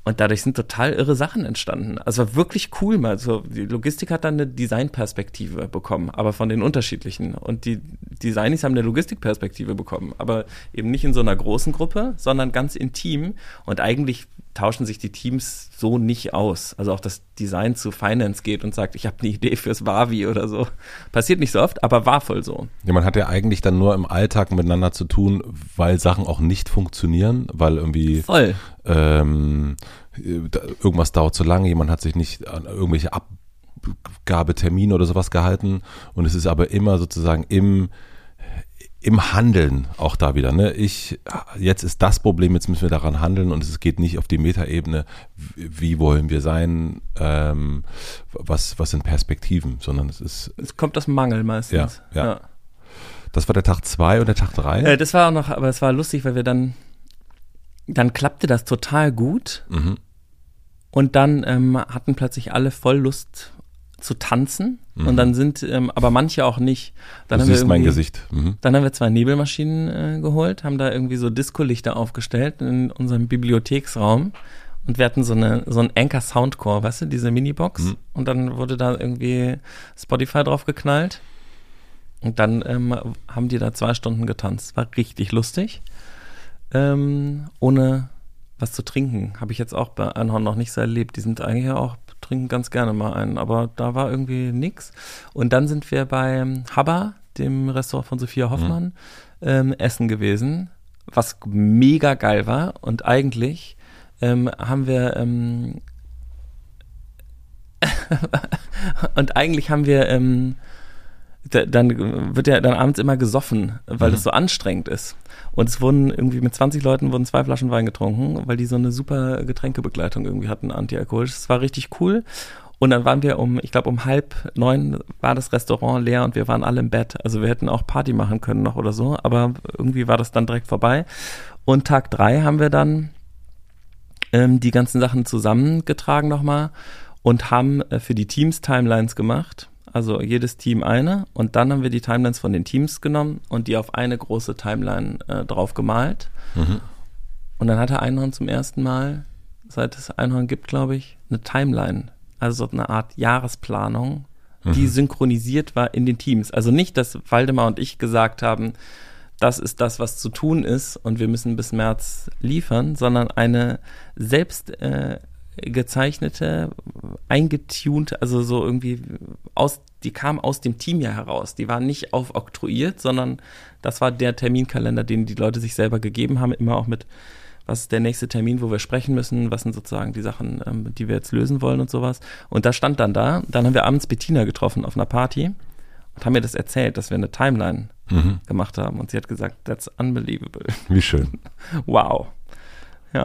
Und dadurch sind total irre Sachen entstanden. Also war wirklich cool mal. Also die Logistik hat dann eine Designperspektive bekommen, aber von den unterschiedlichen. Und die Designis haben eine Logistikperspektive bekommen, aber eben nicht in so einer großen Gruppe, sondern ganz intim. Und eigentlich tauschen sich die Teams so nicht aus. Also auch das Design zu Finance geht und sagt, ich habe eine Idee fürs Wavi oder so. Passiert nicht so oft, aber war voll so. Ja, man hat ja eigentlich dann nur im Alltag miteinander zu tun, weil Sachen auch nicht funktionieren, weil irgendwie voll. Ähm, irgendwas dauert zu lange, jemand hat sich nicht an irgendwelche Abgabetermine oder sowas gehalten und es ist aber immer sozusagen im im Handeln auch da wieder. Ne? Ich, jetzt ist das Problem, jetzt müssen wir daran handeln und es geht nicht auf die Metaebene, wie wollen wir sein, ähm, was, was sind Perspektiven, sondern es ist. Es kommt aus Mangel meistens. Ja, ja. ja. Das war der Tag zwei und der Tag drei. Äh, das war auch noch, aber es war lustig, weil wir dann, dann klappte das total gut. Mhm. Und dann ähm, hatten plötzlich alle voll Lust zu tanzen mhm. und dann sind aber manche auch nicht. Dann du haben siehst mein Gesicht. Mhm. Dann haben wir zwei Nebelmaschinen äh, geholt, haben da irgendwie so Discolichter aufgestellt in unserem Bibliotheksraum und wir hatten so eine so ein Anchor Soundcore, weißt du, diese Minibox mhm. und dann wurde da irgendwie Spotify drauf geknallt und dann ähm, haben die da zwei Stunden getanzt. War richtig lustig, ähm, ohne was zu trinken. Habe ich jetzt auch bei Einhorn noch nicht so erlebt. Die sind eigentlich auch, trinken ganz gerne mal einen, aber da war irgendwie nix. Und dann sind wir bei Habba, dem Restaurant von Sophia Hoffmann, mhm. ähm, essen gewesen, was mega geil war. Und eigentlich ähm, haben wir ähm, und eigentlich haben wir ähm, da, dann wird ja dann abends immer gesoffen, weil mhm. das so anstrengend ist. Und es wurden irgendwie mit 20 Leuten wurden zwei Flaschen Wein getrunken, weil die so eine super Getränkebegleitung irgendwie hatten, antialkoholisch. Das war richtig cool. Und dann waren wir um, ich glaube um halb neun war das Restaurant leer und wir waren alle im Bett. Also wir hätten auch Party machen können noch oder so, aber irgendwie war das dann direkt vorbei. Und Tag drei haben wir dann ähm, die ganzen Sachen zusammengetragen nochmal und haben äh, für die Teams Timelines gemacht. Also jedes Team eine. Und dann haben wir die Timelines von den Teams genommen und die auf eine große Timeline äh, drauf gemalt. Mhm. Und dann hatte Einhorn zum ersten Mal, seit es Einhorn gibt, glaube ich, eine Timeline. Also so eine Art Jahresplanung, die mhm. synchronisiert war in den Teams. Also nicht, dass Waldemar und ich gesagt haben, das ist das, was zu tun ist und wir müssen bis März liefern, sondern eine selbst äh, gezeichnete, eingetunte, also so irgendwie aus, die kam aus dem Team ja heraus. Die war nicht aufoktroyiert, sondern das war der Terminkalender, den die Leute sich selber gegeben haben, immer auch mit, was ist der nächste Termin, wo wir sprechen müssen, was sind sozusagen die Sachen, ähm, die wir jetzt lösen wollen und sowas. Und da stand dann da, dann haben wir abends Bettina getroffen auf einer Party und haben mir das erzählt, dass wir eine Timeline mhm. gemacht haben. Und sie hat gesagt, that's unbelievable. Wie schön. Wow. Ja.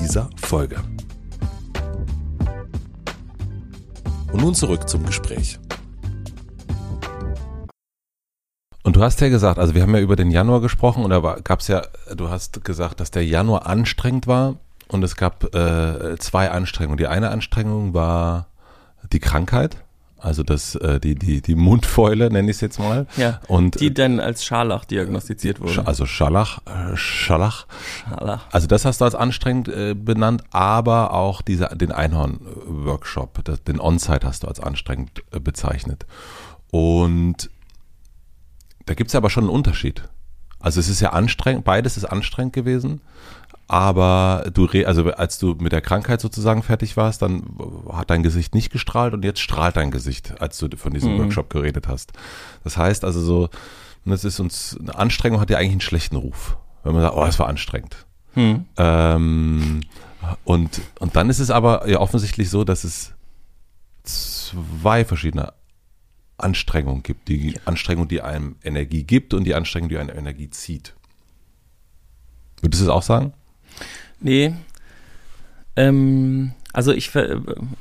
dieser Folge. Und nun zurück zum Gespräch. Und du hast ja gesagt, also wir haben ja über den Januar gesprochen und da gab es ja, du hast gesagt, dass der Januar anstrengend war und es gab äh, zwei Anstrengungen. Die eine Anstrengung war die Krankheit, also das, äh, die, die, die Mundfäule, nenne ich es jetzt mal. Ja, und, die dann als Scharlach diagnostiziert wurde. Also Scharlach, äh, Scharlach. Scharlach. Also das hast du als anstrengend äh, benannt, aber auch diese, den Einhorn-Workshop, den On-Site hast du als anstrengend äh, bezeichnet. Und da gibt es aber schon einen Unterschied. Also es ist ja anstrengend, beides ist anstrengend gewesen aber du, also als du mit der Krankheit sozusagen fertig warst, dann hat dein Gesicht nicht gestrahlt und jetzt strahlt dein Gesicht, als du von diesem mhm. Workshop geredet hast. Das heißt also so, das ist uns, eine Anstrengung hat ja eigentlich einen schlechten Ruf. Wenn man sagt, oh, es war anstrengend. Mhm. Ähm, und, und dann ist es aber ja offensichtlich so, dass es zwei verschiedene Anstrengungen gibt. Die Anstrengung, die einem Energie gibt und die Anstrengung, die einem Energie zieht. Würdest du es auch sagen? Nee. Ähm, also ich,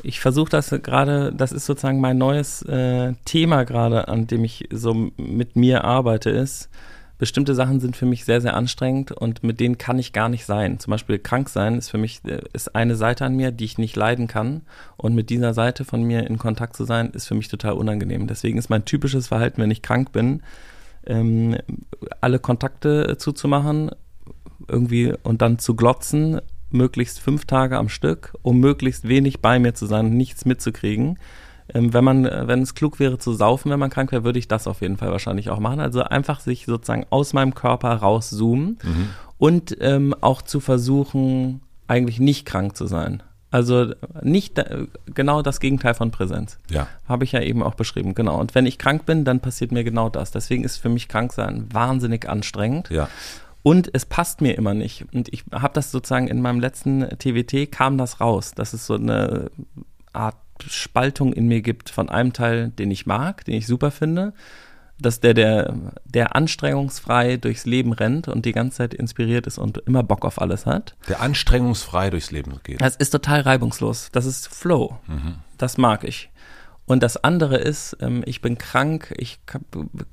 ich versuche das gerade, das ist sozusagen mein neues äh, Thema gerade, an dem ich so mit mir arbeite, ist, bestimmte Sachen sind für mich sehr, sehr anstrengend und mit denen kann ich gar nicht sein. Zum Beispiel krank sein ist für mich, äh, ist eine Seite an mir, die ich nicht leiden kann. Und mit dieser Seite von mir in Kontakt zu sein, ist für mich total unangenehm. Deswegen ist mein typisches Verhalten, wenn ich krank bin, ähm, alle Kontakte zuzumachen, irgendwie und dann zu glotzen, möglichst fünf Tage am Stück, um möglichst wenig bei mir zu sein und nichts mitzukriegen. Ähm, wenn man, wenn es klug wäre zu saufen, wenn man krank wäre, würde ich das auf jeden Fall wahrscheinlich auch machen. Also einfach sich sozusagen aus meinem Körper rauszoomen mhm. und ähm, auch zu versuchen, eigentlich nicht krank zu sein. Also nicht genau das Gegenteil von Präsenz. Ja. Habe ich ja eben auch beschrieben, genau. Und wenn ich krank bin, dann passiert mir genau das. Deswegen ist für mich Kranksein wahnsinnig anstrengend. Ja. Und es passt mir immer nicht. Und ich habe das sozusagen in meinem letzten TWT kam das raus, dass es so eine Art Spaltung in mir gibt von einem Teil, den ich mag, den ich super finde, dass der, der, der anstrengungsfrei durchs Leben rennt und die ganze Zeit inspiriert ist und immer Bock auf alles hat. Der anstrengungsfrei durchs Leben geht. Das ist total reibungslos. Das ist Flow. Mhm. Das mag ich. Und das andere ist, ähm, ich bin krank, ich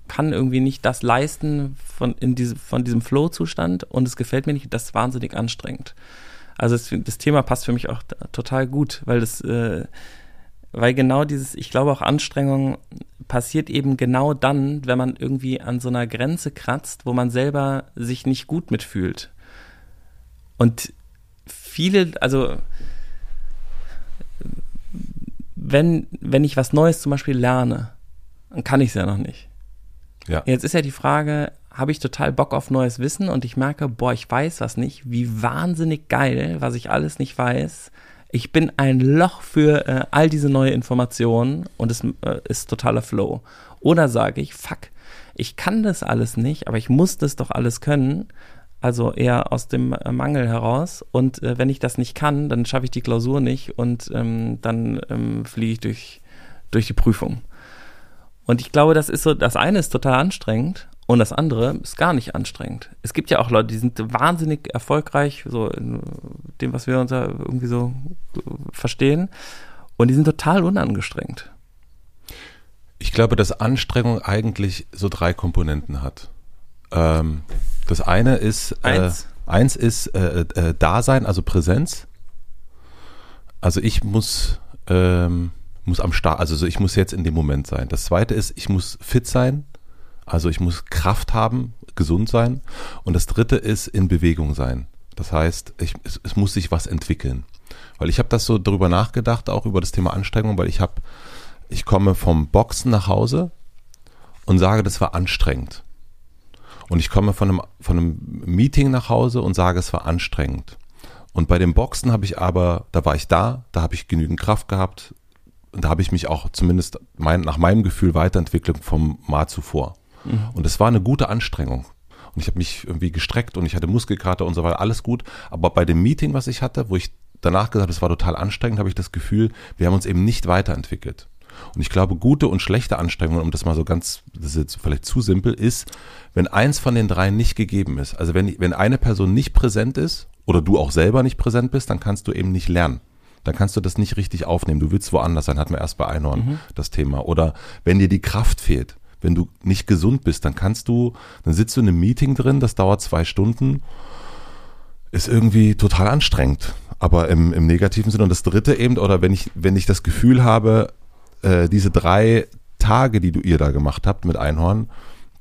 kann irgendwie nicht das leisten von, in diese, von diesem Flow-Zustand und es gefällt mir nicht, das ist wahnsinnig anstrengend. Also es, das Thema passt für mich auch total gut, weil das, äh, weil genau dieses, ich glaube auch Anstrengung passiert eben genau dann, wenn man irgendwie an so einer Grenze kratzt, wo man selber sich nicht gut mitfühlt. Und viele, also wenn, wenn ich was Neues zum Beispiel lerne, dann kann ich es ja noch nicht. Ja. Jetzt ist ja die Frage, habe ich total Bock auf neues Wissen und ich merke, boah, ich weiß was nicht, wie wahnsinnig geil, was ich alles nicht weiß. Ich bin ein Loch für äh, all diese neue Informationen und es äh, ist totaler Flow. Oder sage ich, fuck, ich kann das alles nicht, aber ich muss das doch alles können. Also eher aus dem äh, Mangel heraus. Und äh, wenn ich das nicht kann, dann schaffe ich die Klausur nicht und ähm, dann ähm, fliege ich durch, durch die Prüfung. Und ich glaube, das ist so, das eine ist total anstrengend und das andere ist gar nicht anstrengend. Es gibt ja auch Leute, die sind wahnsinnig erfolgreich, so in dem, was wir uns ja irgendwie so verstehen. Und die sind total unangestrengt. Ich glaube, dass Anstrengung eigentlich so drei Komponenten hat. Ähm, das eine ist, äh, Eins. eins ist äh, äh, Dasein, also Präsenz. Also ich muss, ähm, muss am Start, also so, ich muss jetzt in dem Moment sein. Das zweite ist, ich muss fit sein, also ich muss Kraft haben, gesund sein. Und das dritte ist in Bewegung sein. Das heißt, ich, es, es muss sich was entwickeln. Weil ich habe das so darüber nachgedacht, auch über das Thema Anstrengung, weil ich habe, ich komme vom Boxen nach Hause und sage, das war anstrengend. Und ich komme von einem, von einem Meeting nach Hause und sage, es war anstrengend. Und bei dem Boxen habe ich aber, da war ich da, da habe ich genügend Kraft gehabt, und da habe ich mich auch zumindest mein, nach meinem Gefühl weiterentwickelt vom Mal zuvor. Mhm. Und es war eine gute Anstrengung. Und ich habe mich irgendwie gestreckt und ich hatte Muskelkater und so weiter, alles gut. Aber bei dem Meeting, was ich hatte, wo ich danach gesagt habe, es war total anstrengend, habe ich das Gefühl, wir haben uns eben nicht weiterentwickelt. Und ich glaube, gute und schlechte Anstrengungen, um das mal so ganz, das ist jetzt vielleicht zu simpel, ist, wenn eins von den drei nicht gegeben ist. Also wenn, wenn eine Person nicht präsent ist oder du auch selber nicht präsent bist, dann kannst du eben nicht lernen dann kannst du das nicht richtig aufnehmen. Du willst woanders sein, hatten wir erst bei Einhorn mhm. das Thema. Oder wenn dir die Kraft fehlt, wenn du nicht gesund bist, dann kannst du, dann sitzt du in einem Meeting drin, das dauert zwei Stunden, ist irgendwie total anstrengend, aber im, im negativen Sinne. Und das dritte eben, oder wenn ich, wenn ich das Gefühl habe, äh, diese drei Tage, die du ihr da gemacht habt mit Einhorn,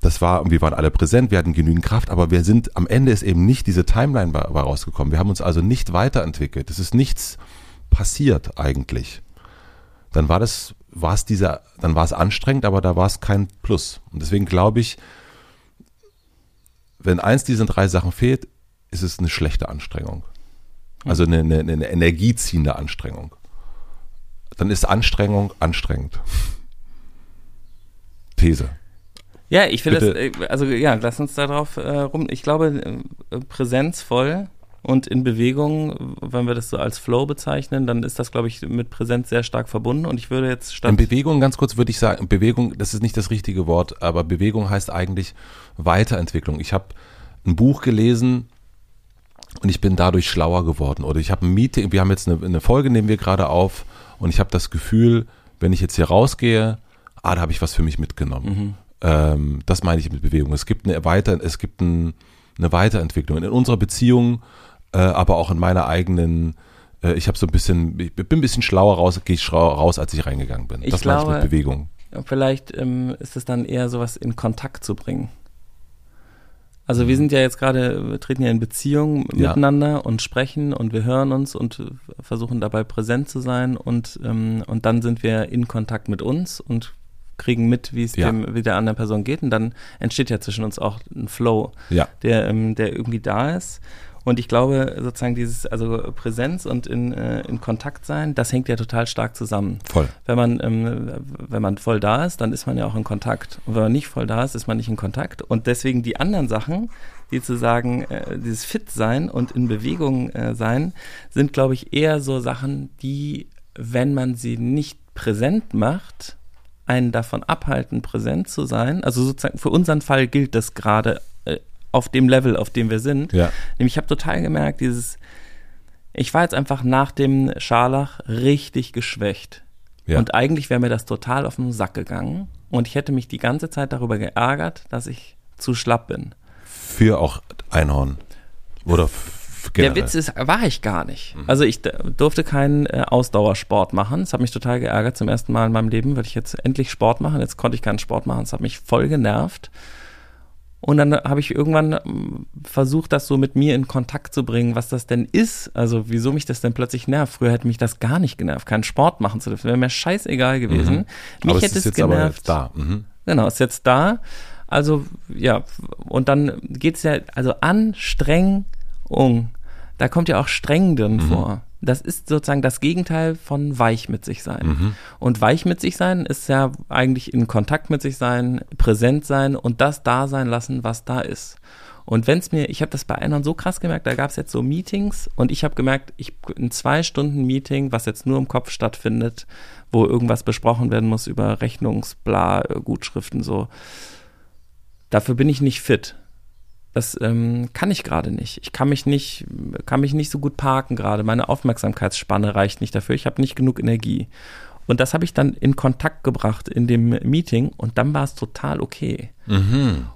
das war, wir waren alle präsent, wir hatten genügend Kraft, aber wir sind, am Ende ist eben nicht diese Timeline war, war rausgekommen. Wir haben uns also nicht weiterentwickelt. Es ist nichts passiert eigentlich. Dann war das, war es dieser, dann war es anstrengend, aber da war es kein Plus. Und deswegen glaube ich, wenn eins dieser drei Sachen fehlt, ist es eine schlechte Anstrengung. Also eine, eine, eine energieziehende Anstrengung. Dann ist Anstrengung anstrengend. These. Ja, ich finde das, äh, also ja, lass uns darauf äh, rum. Ich glaube, äh, präsenzvoll und in Bewegung, wenn wir das so als Flow bezeichnen, dann ist das, glaube ich, mit Präsenz sehr stark verbunden. Und ich würde jetzt statt. In Bewegung, ganz kurz würde ich sagen, Bewegung, das ist nicht das richtige Wort, aber Bewegung heißt eigentlich Weiterentwicklung. Ich habe ein Buch gelesen und ich bin dadurch schlauer geworden. Oder ich habe ein Meeting, wir haben jetzt eine, eine Folge, nehmen wir gerade auf und ich habe das Gefühl, wenn ich jetzt hier rausgehe, ah, da habe ich was für mich mitgenommen. Mhm. Ähm, das meine ich mit Bewegung. Es gibt eine Weiter, es gibt ein, eine Weiterentwicklung. In unserer Beziehung äh, aber auch in meiner eigenen, äh, ich habe so ein bisschen, ich bin ein bisschen schlauer raus, gehe ich schlauer raus, als ich reingegangen bin. Ich das glaube, meine ich mit Bewegung. Vielleicht ähm, ist es dann eher sowas in Kontakt zu bringen. Also wir sind ja jetzt gerade, wir treten ja in Beziehung ja. miteinander und sprechen und wir hören uns und versuchen dabei präsent zu sein und, ähm, und dann sind wir in Kontakt mit uns und kriegen mit, wie es ja. dem, wie der anderen Person geht und dann entsteht ja zwischen uns auch ein Flow, ja. der, ähm, der irgendwie da ist. Und ich glaube, sozusagen dieses, also Präsenz und in, äh, in Kontakt sein, das hängt ja total stark zusammen. Voll. Wenn man, ähm, wenn man voll da ist, dann ist man ja auch in Kontakt. Und wenn man nicht voll da ist, ist man nicht in Kontakt. Und deswegen die anderen Sachen, die zu sagen, äh, dieses Fit sein und in Bewegung äh, sein, sind, glaube ich, eher so Sachen, die, wenn man sie nicht präsent macht, einen davon abhalten, präsent zu sein. Also sozusagen für unseren Fall gilt das gerade auf dem Level, auf dem wir sind. Ja. Nämlich ich habe total gemerkt, dieses, ich war jetzt einfach nach dem Scharlach richtig geschwächt. Ja. Und eigentlich wäre mir das total auf den Sack gegangen. Und ich hätte mich die ganze Zeit darüber geärgert, dass ich zu schlapp bin. Für auch Einhorn. Oder generell. Der Witz ist, war ich gar nicht. Also ich durfte keinen äh, Ausdauersport machen. Das hat mich total geärgert zum ersten Mal in meinem Leben, weil ich jetzt endlich Sport machen. Jetzt konnte ich keinen Sport machen. Das hat mich voll genervt. Und dann habe ich irgendwann ähm, versucht, das so mit mir in Kontakt zu bringen, was das denn ist. Also wieso mich das denn plötzlich nervt. Früher hätte mich das gar nicht genervt, keinen Sport machen zu dürfen. Wäre mir scheißegal gewesen. Mich Mhm. aber es hätte ist es jetzt aber genervt. jetzt da. Mhm. Genau, ist jetzt da. Also, ja, und dann geht's ja, also Anstrengung, da kommt ja auch streng drin vor. Das ist sozusagen das Gegenteil von weich mit sich sein. Und weich mit sich sein ist ja eigentlich in Kontakt mit sich sein, präsent sein und das da sein lassen, was da ist. Und wenn's mir, ich habe das bei einer so krass gemerkt, da gab's jetzt so Meetings und ich habe gemerkt, ich ein zwei Stunden Meeting, was jetzt nur im Kopf stattfindet, wo irgendwas besprochen werden muss über Rechnungsbla, Gutschriften so. Dafür bin ich nicht fit. Das ähm, kann ich gerade nicht. Ich kann mich nicht, kann mich nicht so gut parken gerade. Meine Aufmerksamkeitsspanne reicht nicht dafür. Ich habe nicht genug Energie. Und das habe ich dann in Kontakt gebracht in dem Meeting und dann war es total okay.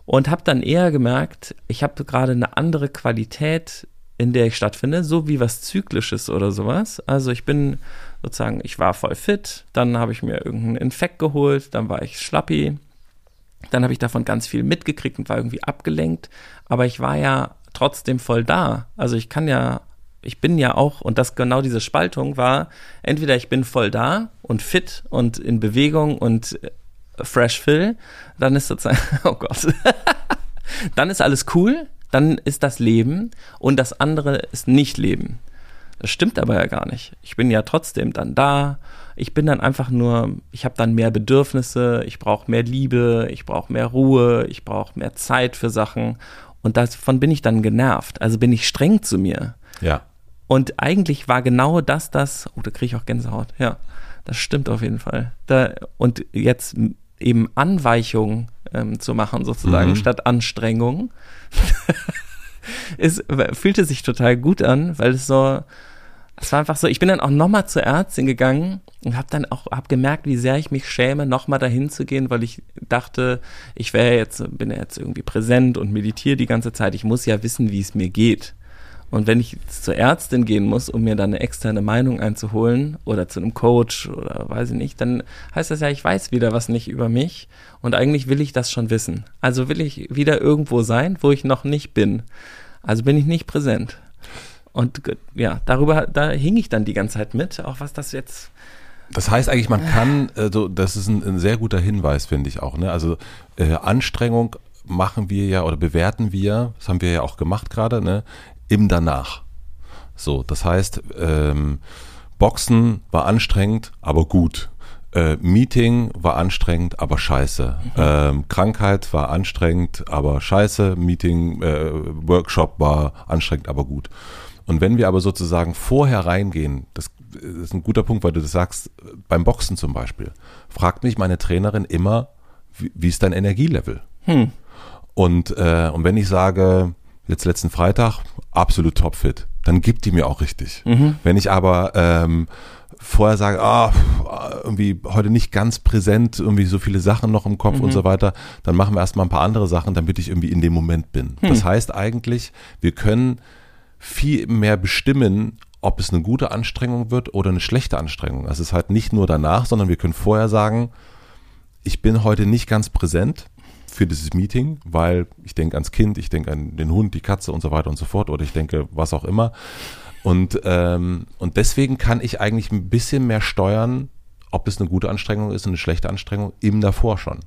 Und habe dann eher gemerkt, ich habe gerade eine andere Qualität, in der ich stattfinde, so wie was Zyklisches oder sowas. Also ich bin sozusagen, ich war voll fit, dann habe ich mir irgendeinen Infekt geholt, dann war ich schlappi, dann habe ich davon ganz viel mitgekriegt und war irgendwie abgelenkt, aber ich war ja trotzdem voll da. Also ich kann ja, ich bin ja auch, und das genau diese Spaltung war, entweder ich bin voll da und fit und in Bewegung und äh, fresh Phil, dann ist sozusagen, oh Gott, dann ist alles cool, dann ist das Leben und das andere ist nicht Leben. Das stimmt aber ja gar nicht. Ich bin ja trotzdem dann da. Ich bin dann einfach nur, ich habe dann mehr Bedürfnisse, ich brauche mehr Liebe, ich brauche mehr Ruhe, ich brauche mehr Zeit für Sachen. Und davon bin ich dann genervt. Also bin ich streng zu mir. Ja. Und eigentlich war genau das das, oh, da kriege ich auch Gänsehaut. Ja, das stimmt auf jeden Fall. Da, und jetzt eben Anweichung ähm, zu machen, sozusagen, Mhm. statt Anstrengung, es fühlte sich total gut an, weil es so, es war einfach so, ich bin dann auch nochmal zur Ärztin gegangen und habe dann auch hab gemerkt, wie sehr ich mich schäme, nochmal dahin zu gehen, weil ich dachte, ich wäre jetzt, bin jetzt irgendwie präsent und meditiere die ganze Zeit. Ich muss ja wissen, wie es mir geht. Und wenn ich jetzt zur Ärztin gehen muss, um mir dann eine externe Meinung einzuholen oder zu einem Coach oder weiß ich nicht, dann heißt das ja, ich weiß wieder was nicht über mich und eigentlich will ich das schon wissen. Also will ich wieder irgendwo sein, wo ich noch nicht bin. Also bin ich nicht präsent. Und ja, darüber, da hing ich dann die ganze Zeit mit, auch was das jetzt, Das heißt eigentlich, man kann, also das ist ein, ein sehr guter Hinweis, finde ich auch. Ne? Also äh, Anstrengung machen wir ja oder bewerten wir, das haben wir ja auch gemacht gerade, ne? im Danach. So, das heißt, ähm, Boxen war anstrengend, aber gut. Äh, Meeting war anstrengend, aber scheiße. Ähm, Krankheit war anstrengend, aber scheiße. Meeting, äh, Workshop war anstrengend, aber gut. Und wenn wir aber sozusagen vorher reingehen, das ist ein guter Punkt, weil du das sagst, beim Boxen zum Beispiel, fragt mich meine Trainerin immer, wie, wie ist dein Energielevel? Und, äh, und wenn ich sage, jetzt letzten Freitag, absolut topfit, dann gibt die mir auch richtig. Wenn ich aber ähm, vorher sage, ah, irgendwie heute nicht ganz präsent, irgendwie so viele Sachen noch im Kopf und so weiter, dann machen wir erstmal ein paar andere Sachen, damit ich irgendwie in dem Moment bin. Das heißt eigentlich, wir können viel mehr bestimmen, ob es eine gute Anstrengung wird oder eine schlechte Anstrengung. Das ist halt nicht nur danach, sondern wir können vorher sagen, ich bin heute nicht ganz präsent für dieses Meeting, weil ich denke ans Kind, ich denke an den Hund, die Katze und so weiter und so fort oder ich denke was auch immer. Und, ähm, und deswegen kann ich eigentlich ein bisschen mehr steuern, ob es eine gute Anstrengung ist und eine schlechte Anstrengung, eben davor schon.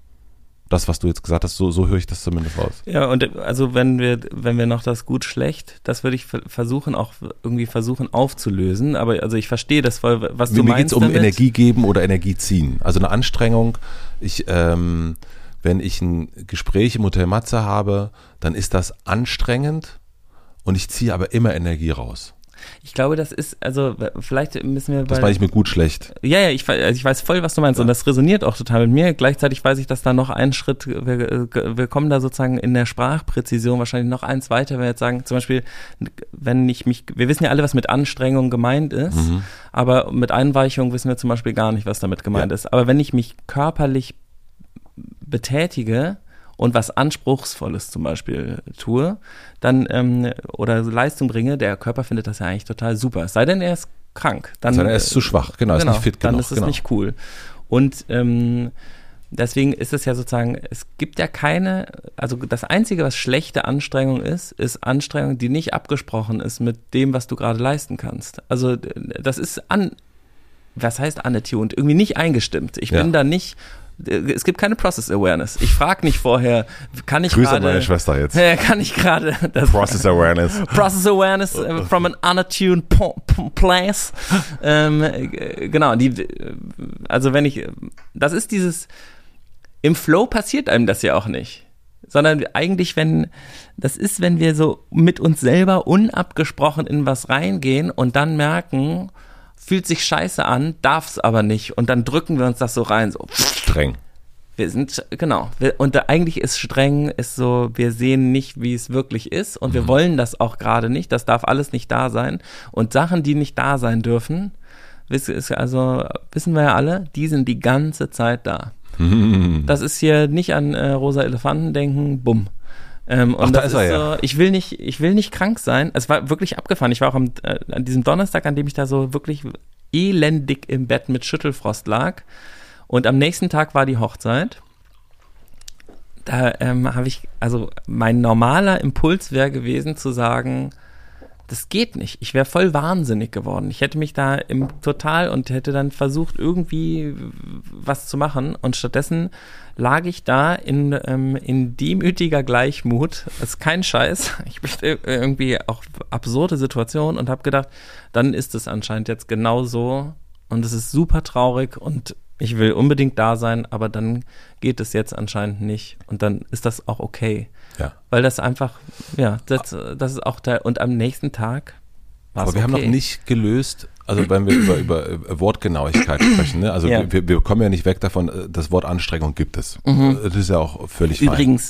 Das, was du jetzt gesagt hast, so, so höre ich das zumindest raus. Ja, und also wenn wir, wenn wir noch das gut schlecht, das würde ich versuchen, auch irgendwie versuchen aufzulösen. Aber also ich verstehe das voll, was du Mir meinst. geht es um damit. Energie geben oder Energie ziehen. Also eine Anstrengung. Ich, ähm, wenn ich ein Gespräch im Hotel Matze habe, dann ist das anstrengend und ich ziehe aber immer Energie raus. Ich glaube, das ist, also vielleicht müssen wir. Das meine ich mir gut schlecht. Ja, ja, ich, also ich weiß voll, was du meinst. Ja. Und das resoniert auch total mit mir. Gleichzeitig weiß ich, dass da noch ein Schritt, wir, wir kommen da sozusagen in der Sprachpräzision wahrscheinlich noch eins weiter, wenn wir jetzt sagen, zum Beispiel, wenn ich mich, wir wissen ja alle, was mit Anstrengung gemeint ist, Mhm. aber mit Einweichung wissen wir zum Beispiel gar nicht, was damit gemeint Ja. ist. Aber wenn ich mich körperlich betätige, und was Anspruchsvolles zum Beispiel tue, dann ähm, oder Leistung bringe, der Körper findet das ja eigentlich total super. Es sei denn, er ist krank. Dann, Sondern er ist zu schwach, genau, ist nicht fit dann genug. ist es genau. nicht cool. Und ähm, deswegen ist es ja sozusagen, es gibt ja keine, also das Einzige, was schlechte Anstrengung ist, ist Anstrengung, die nicht abgesprochen ist mit dem, was du gerade leisten kannst. Also das ist an, was heißt unattuned? Irgendwie nicht eingestimmt. Ich Ja. bin da nicht, es gibt keine Process Awareness. Ich frage nicht vorher, kann ich Grüße gerade, meine Schwester jetzt. Kann ich gerade Process Awareness. Process Awareness äh, from an unattuned place. ähm, äh, genau, die, äh, also wenn ich, das ist dieses, im Flow passiert einem das ja auch nicht. Sondern eigentlich, wenn, das ist, wenn wir so mit uns selber unabgesprochen in was reingehen und dann merken, fühlt sich scheiße an, darf's aber nicht. Und dann drücken wir uns das so rein, so, Streng. wir sind, genau. Wir, und eigentlich ist streng, ist so, wir sehen nicht, wie es wirklich ist und wir wollen das auch gerade nicht. Das darf alles nicht da sein. Und Sachen, die nicht da sein dürfen, also, wissen wir ja alle, die sind die ganze Zeit da. Das ist hier nicht an äh, rosa Elefanten denken, bumm. Ähm, und Ach, da das ist er ja. so, ich will nicht, ich will nicht krank sein. Es war wirklich abgefahren. Ich war auch am, äh, an diesem Donnerstag, an dem ich da so wirklich elendig im Bett mit Schüttelfrost lag. Und am nächsten Tag war die Hochzeit. Da ähm, habe ich, also mein normaler Impuls wäre gewesen zu sagen, das geht nicht. Ich wäre voll wahnsinnig geworden. Ich hätte mich da im Total und hätte dann versucht, irgendwie was zu machen. Und stattdessen lag ich da in, ähm, in demütiger Gleichmut. Das ist kein Scheiß. Ich bin irgendwie auch absurde Situation und habe gedacht, dann ist es anscheinend jetzt genau so. Und es ist super traurig und ich will unbedingt da sein, aber dann geht es jetzt anscheinend nicht. Und dann ist das auch okay. Ja. Weil das einfach, ja, das, das ist auch der, und am nächsten Tag war Aber es wir haben okay. noch nicht gelöst, also wenn wir über, über Wortgenauigkeit sprechen, ne? also Ja. wir, wir kommen ja nicht weg davon, äh, das Wort Anstrengung gibt es. Das ist ja auch völlig fein.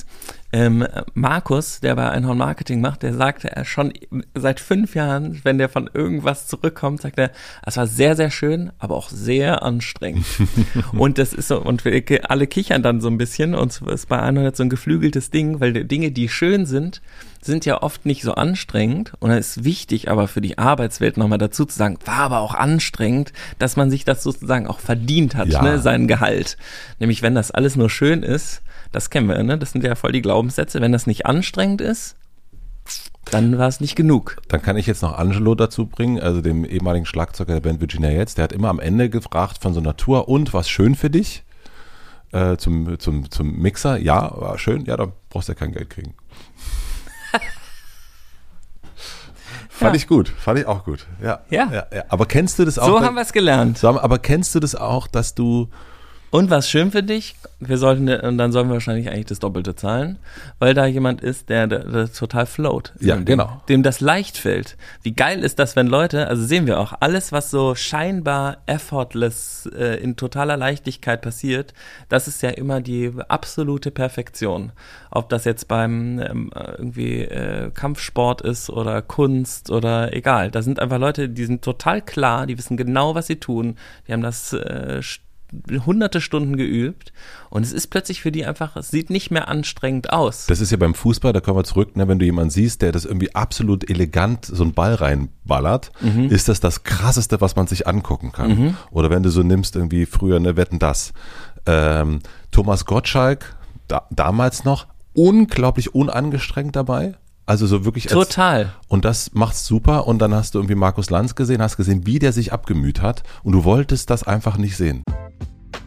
Ähm, Markus, der bei Einhorn Marketing macht, der sagt er schon seit fünf Jahren, wenn der von irgendwas zurückkommt, sagt er, es war sehr, sehr schön, aber auch sehr anstrengend. und das ist so, und wir alle kichern dann so ein bisschen und es ist bei Einhorn jetzt so ein geflügeltes Ding, weil die Dinge, die schön sind, sind ja oft nicht so anstrengend und es ist wichtig aber für die Arbeitswelt nochmal dazu zu sagen, war aber auch anstrengend, dass man sich das sozusagen auch verdient hat, Ja. ne, sein Gehalt. Nämlich wenn das alles nur schön ist, das kennen wir, ne? Das sind ja voll die Glaubenssätze. Wenn das nicht anstrengend ist, dann war es nicht genug. Dann kann ich jetzt noch Angelo dazu bringen, also dem ehemaligen Schlagzeuger der Band Virginia jetzt. Der hat immer am Ende gefragt von so einer Tour, und was schön für dich? Äh, zum, zum, zum Mixer, ja, war schön, ja, da brauchst du ja kein Geld kriegen. Fand Ja. ich gut, fand ich auch gut. Ja, Ja. ja, ja. Aber kennst du das auch? So haben wir es gelernt. So, aber kennst du das auch, dass du Und was schön für dich, wir sollten, und dann sollen wir wahrscheinlich eigentlich das Doppelte zahlen, weil da jemand ist, der, der, der total float. Ja, dem, genau. Dem das leicht fällt. Wie geil ist das, wenn Leute, also sehen wir auch, alles, was so scheinbar effortless äh, in totaler Leichtigkeit passiert, das ist ja immer die absolute Perfektion. Ob das jetzt beim ähm, irgendwie äh, Kampfsport ist oder Kunst oder egal. Da sind einfach Leute, die sind total klar, die wissen genau, was sie tun. Die haben das äh, hunderte Stunden geübt und es ist plötzlich für die einfach, es sieht nicht mehr anstrengend aus. Das ist ja beim Fußball, da kommen wir zurück, ne, wenn du jemanden siehst, der das irgendwie absolut elegant so einen Ball reinballert, Mhm. ist das das krasseste, was man sich angucken kann. Oder wenn du so nimmst, irgendwie früher, ne, wetten das. Ähm, Thomas Gottschalk, da, damals noch, unglaublich unangestrengt dabei. Also so wirklich als, Total. und das macht's super. Und dann hast du irgendwie Markus Lanz gesehen, hast gesehen, wie der sich abgemüht hat. Und du wolltest das einfach nicht sehen.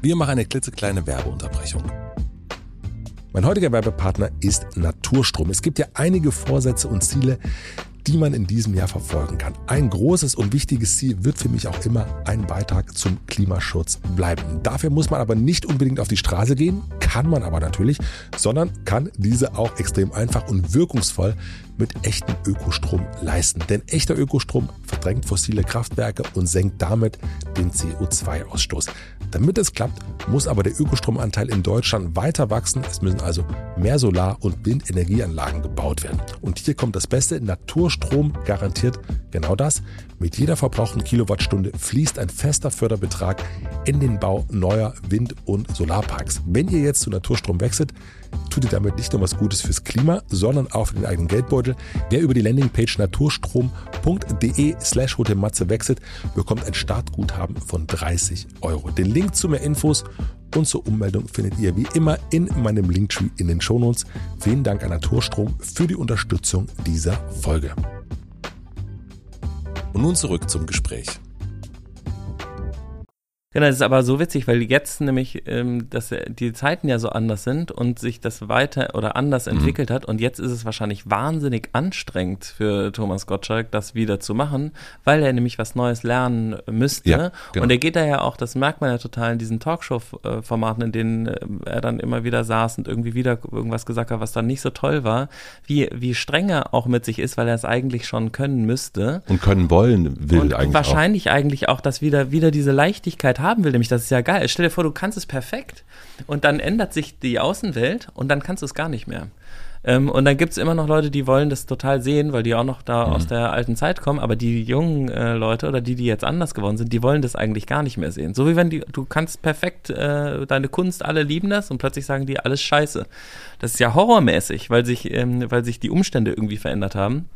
Wir machen eine klitzekleine Werbeunterbrechung. Mein heutiger Werbepartner ist Naturstrom. Es gibt ja einige Vorsätze und Ziele, die man in diesem Jahr verfolgen kann. Ein großes und wichtiges Ziel wird für mich auch immer ein Beitrag zum Klimaschutz bleiben. Dafür muss man aber nicht unbedingt auf die Straße gehen, kann man aber natürlich, sondern kann diese auch extrem einfach und wirkungsvoll mit echtem Ökostrom leisten. Denn echter Ökostrom verdrängt fossile Kraftwerke und senkt damit den CO2-Ausstoß. Damit es klappt, muss aber der Ökostromanteil in Deutschland weiter wachsen. Es müssen also mehr Solar- und Windenergieanlagen gebaut werden. Und hier kommt das Beste. Naturstrom garantiert genau das. Mit jeder verbrauchten Kilowattstunde fließt ein fester Förderbetrag in den Bau neuer Wind- und Solarparks. Wenn ihr jetzt zu Naturstrom wechselt, tut ihr damit nicht nur was Gutes fürs Klima, sondern auch für den eigenen Geldbeutel. Wer über die Landingpage naturstrom.de slash Hotelmatze wechselt, bekommt ein Startguthaben von 30 Euro. Den Link zu mehr Infos und zur Ummeldung findet ihr wie immer in meinem Linktree in den Shownotes. Vielen Dank an Naturstrom für die Unterstützung dieser Folge. Und nun zurück zum Gespräch. Genau, das ist aber so witzig, weil jetzt nämlich, ähm, dass die Zeiten ja so anders sind und sich das weiter oder anders mhm. entwickelt hat und jetzt ist es wahrscheinlich wahnsinnig anstrengend für Thomas Gottschalk, das wieder zu machen, weil er nämlich was Neues lernen müsste. Ja, genau. Und er geht da ja auch, das merkt man ja total in diesen Talkshow-Formaten, in denen äh, er dann immer wieder saß und irgendwie wieder irgendwas gesagt hat, was dann nicht so toll war, wie, wie streng er auch mit sich ist, weil er es eigentlich schon können müsste. Und können wollen will und eigentlich. Wahrscheinlich auch. eigentlich auch, dass wieder, wieder diese Leichtigkeit haben will, nämlich das ist ja geil. Stell dir vor, du kannst es perfekt und dann ändert sich die Außenwelt und dann kannst du es gar nicht mehr. Ähm, und dann gibt es immer noch Leute, die wollen das total sehen, weil die auch noch da mhm. aus der alten Zeit kommen, aber die jungen äh, Leute oder die, die jetzt anders geworden sind, die wollen das eigentlich gar nicht mehr sehen. So wie wenn die, du kannst perfekt äh, deine Kunst, alle lieben das und plötzlich sagen die alles scheiße. Das ist ja horrormäßig, weil sich, ähm, weil sich die Umstände irgendwie verändert haben.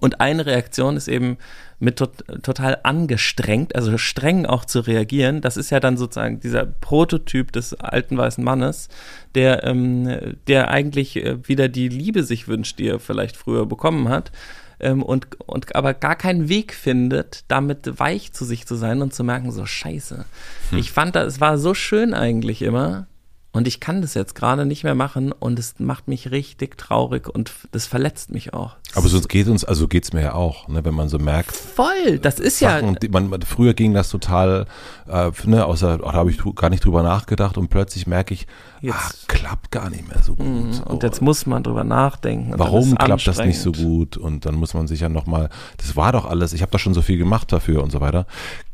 Und eine Reaktion ist eben mit tot, total angestrengt, also streng auch zu reagieren. Das ist ja dann sozusagen dieser Prototyp des alten weißen Mannes, der, ähm, der eigentlich äh, wieder die Liebe sich wünscht, die er vielleicht früher bekommen hat. Ähm, und, und aber gar keinen Weg findet, damit weich zu sich zu sein und zu merken, so scheiße. Hm. Ich fand, das, es war so schön eigentlich immer, und ich kann das jetzt gerade nicht mehr machen und es macht mich richtig traurig und das verletzt mich auch. Aber sonst geht uns, also geht's mir ja auch, ne, wenn man so merkt. Voll, das ist Sachen, ja. Man, früher ging das total, äh, ne, außer, da habe ich gar nicht drüber nachgedacht und plötzlich merke ich, jetzt, ach, klappt gar nicht mehr so gut. Mhm, und jetzt muss man drüber nachdenken. Warum klappt das nicht so gut? Und dann muss man sich ja nochmal, das war doch alles, ich habe doch schon so viel gemacht dafür und so weiter.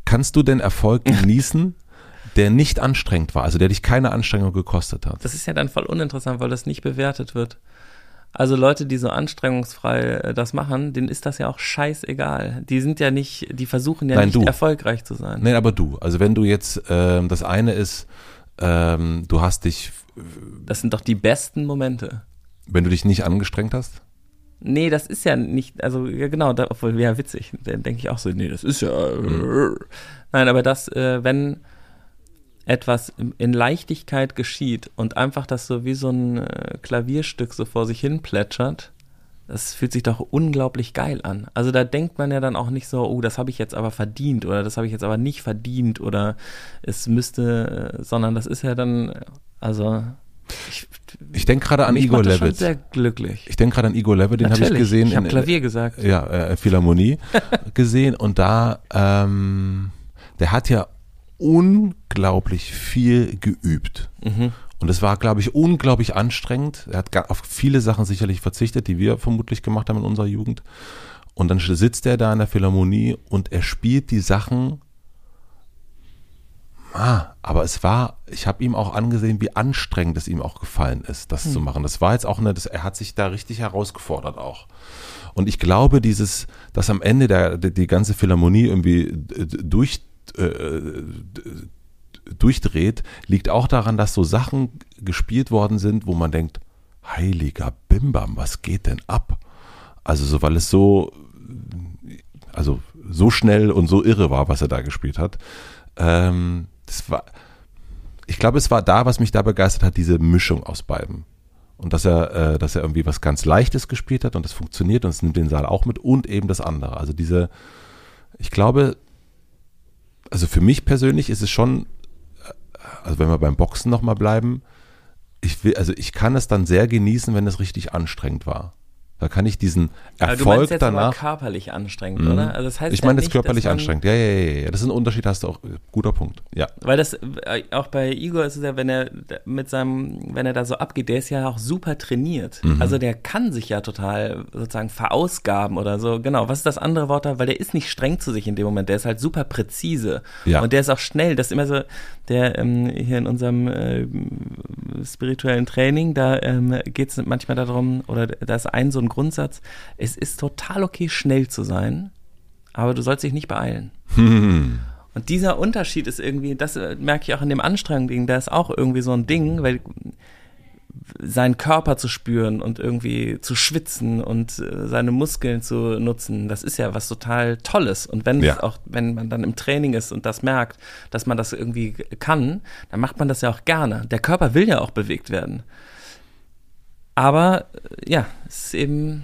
Kannst du denn Erfolg genießen? Der nicht anstrengend war, also der dich keine Anstrengung gekostet hat. Das ist ja dann voll uninteressant, weil das nicht bewertet wird. Also Leute, die so anstrengungsfrei äh, das machen, denen ist das ja auch scheißegal. Die sind ja nicht, die versuchen ja Nein, nicht du. erfolgreich zu sein. Nein, aber du. Also wenn du jetzt, ähm, das eine ist, ähm, du hast dich. Das sind doch die besten Momente. Wenn du dich nicht angestrengt hast? Nee, das ist ja nicht, also ja genau, da, obwohl ja witzig. Dann denke ich auch so, nee, das ist ja. Mhm. Nein, aber das, äh, wenn etwas in Leichtigkeit geschieht und einfach das so wie so ein äh, Klavierstück so vor sich hin plätschert, das fühlt sich doch unglaublich geil an. Also da denkt man ja dann auch nicht so, oh, das habe ich jetzt aber verdient oder das habe ich jetzt aber nicht verdient oder es müsste, äh, sondern das ist ja dann, also ich, ich denke gerade an Igor Levitz. sehr glücklich. Ich denke gerade an Igor Levitz, den habe ich gesehen. Ich habe Klavier gesagt. Ja, äh, Philharmonie gesehen und da, ähm, der hat ja unglaublich viel geübt. Mhm. Und es war, glaube ich, unglaublich anstrengend. Er hat auf viele Sachen sicherlich verzichtet, die wir vermutlich gemacht haben in unserer Jugend. Und dann sitzt er da in der Philharmonie und er spielt die Sachen. Ah, aber es war, ich habe ihm auch angesehen, wie anstrengend es ihm auch gefallen ist, das hm. zu machen. Das war jetzt auch eine, das, er hat sich da richtig herausgefordert auch. Und ich glaube, dieses, dass am Ende der, die ganze Philharmonie irgendwie durch äh, durchdreht, liegt auch daran, dass so Sachen gespielt worden sind, wo man denkt, heiliger Bimbam, was geht denn ab? Also so, weil es so, also so schnell und so irre war, was er da gespielt hat. Ähm, das war, ich glaube, es war da, was mich da begeistert hat, diese Mischung aus beiden. Und dass er, äh, dass er irgendwie was ganz Leichtes gespielt hat und das funktioniert und es nimmt den Saal auch mit und eben das andere. Also diese, ich glaube, also für mich persönlich ist es schon, also wenn wir beim Boxen nochmal bleiben, ich will, also ich kann es dann sehr genießen, wenn es richtig anstrengend war. Da kann ich diesen Aber du Erfolg meinst jetzt danach. körperlich anstrengend, Mhm. oder? Also das heißt ich ja meine, das nicht, körperlich anstrengend. Ja, ja, ja, ja. Das ist ein Unterschied, hast du auch. äh, Guter Punkt. Ja. Weil das äh, auch bei Igor ist es ja, wenn er da- mit seinem, wenn er da so abgeht, der ist ja auch super trainiert. Mhm. Also der kann sich ja total sozusagen verausgaben oder so. Genau. Was ist das andere Wort da? Weil der ist nicht streng zu sich in dem Moment. Der ist halt super präzise. Ja. Und der ist auch schnell. Das ist immer so, der ähm, hier in unserem äh, spirituellen Training, da ähm, geht es manchmal darum, oder da ist ein so ein Grundsatz, es ist total okay, schnell zu sein, aber du sollst dich nicht beeilen. Hm. Und dieser Unterschied ist irgendwie, das äh, merke ich auch in dem Anstrengung-Ding, da ist auch irgendwie so ein Ding, weil seinen Körper zu spüren und irgendwie zu schwitzen und äh, seine Muskeln zu nutzen, das ist ja was total Tolles. Und wenn Ja. auch, wenn man dann im Training ist und das merkt, dass man das irgendwie kann, dann macht man das ja auch gerne. Der Körper will ja auch bewegt werden. Aber äh, ja, es ist eben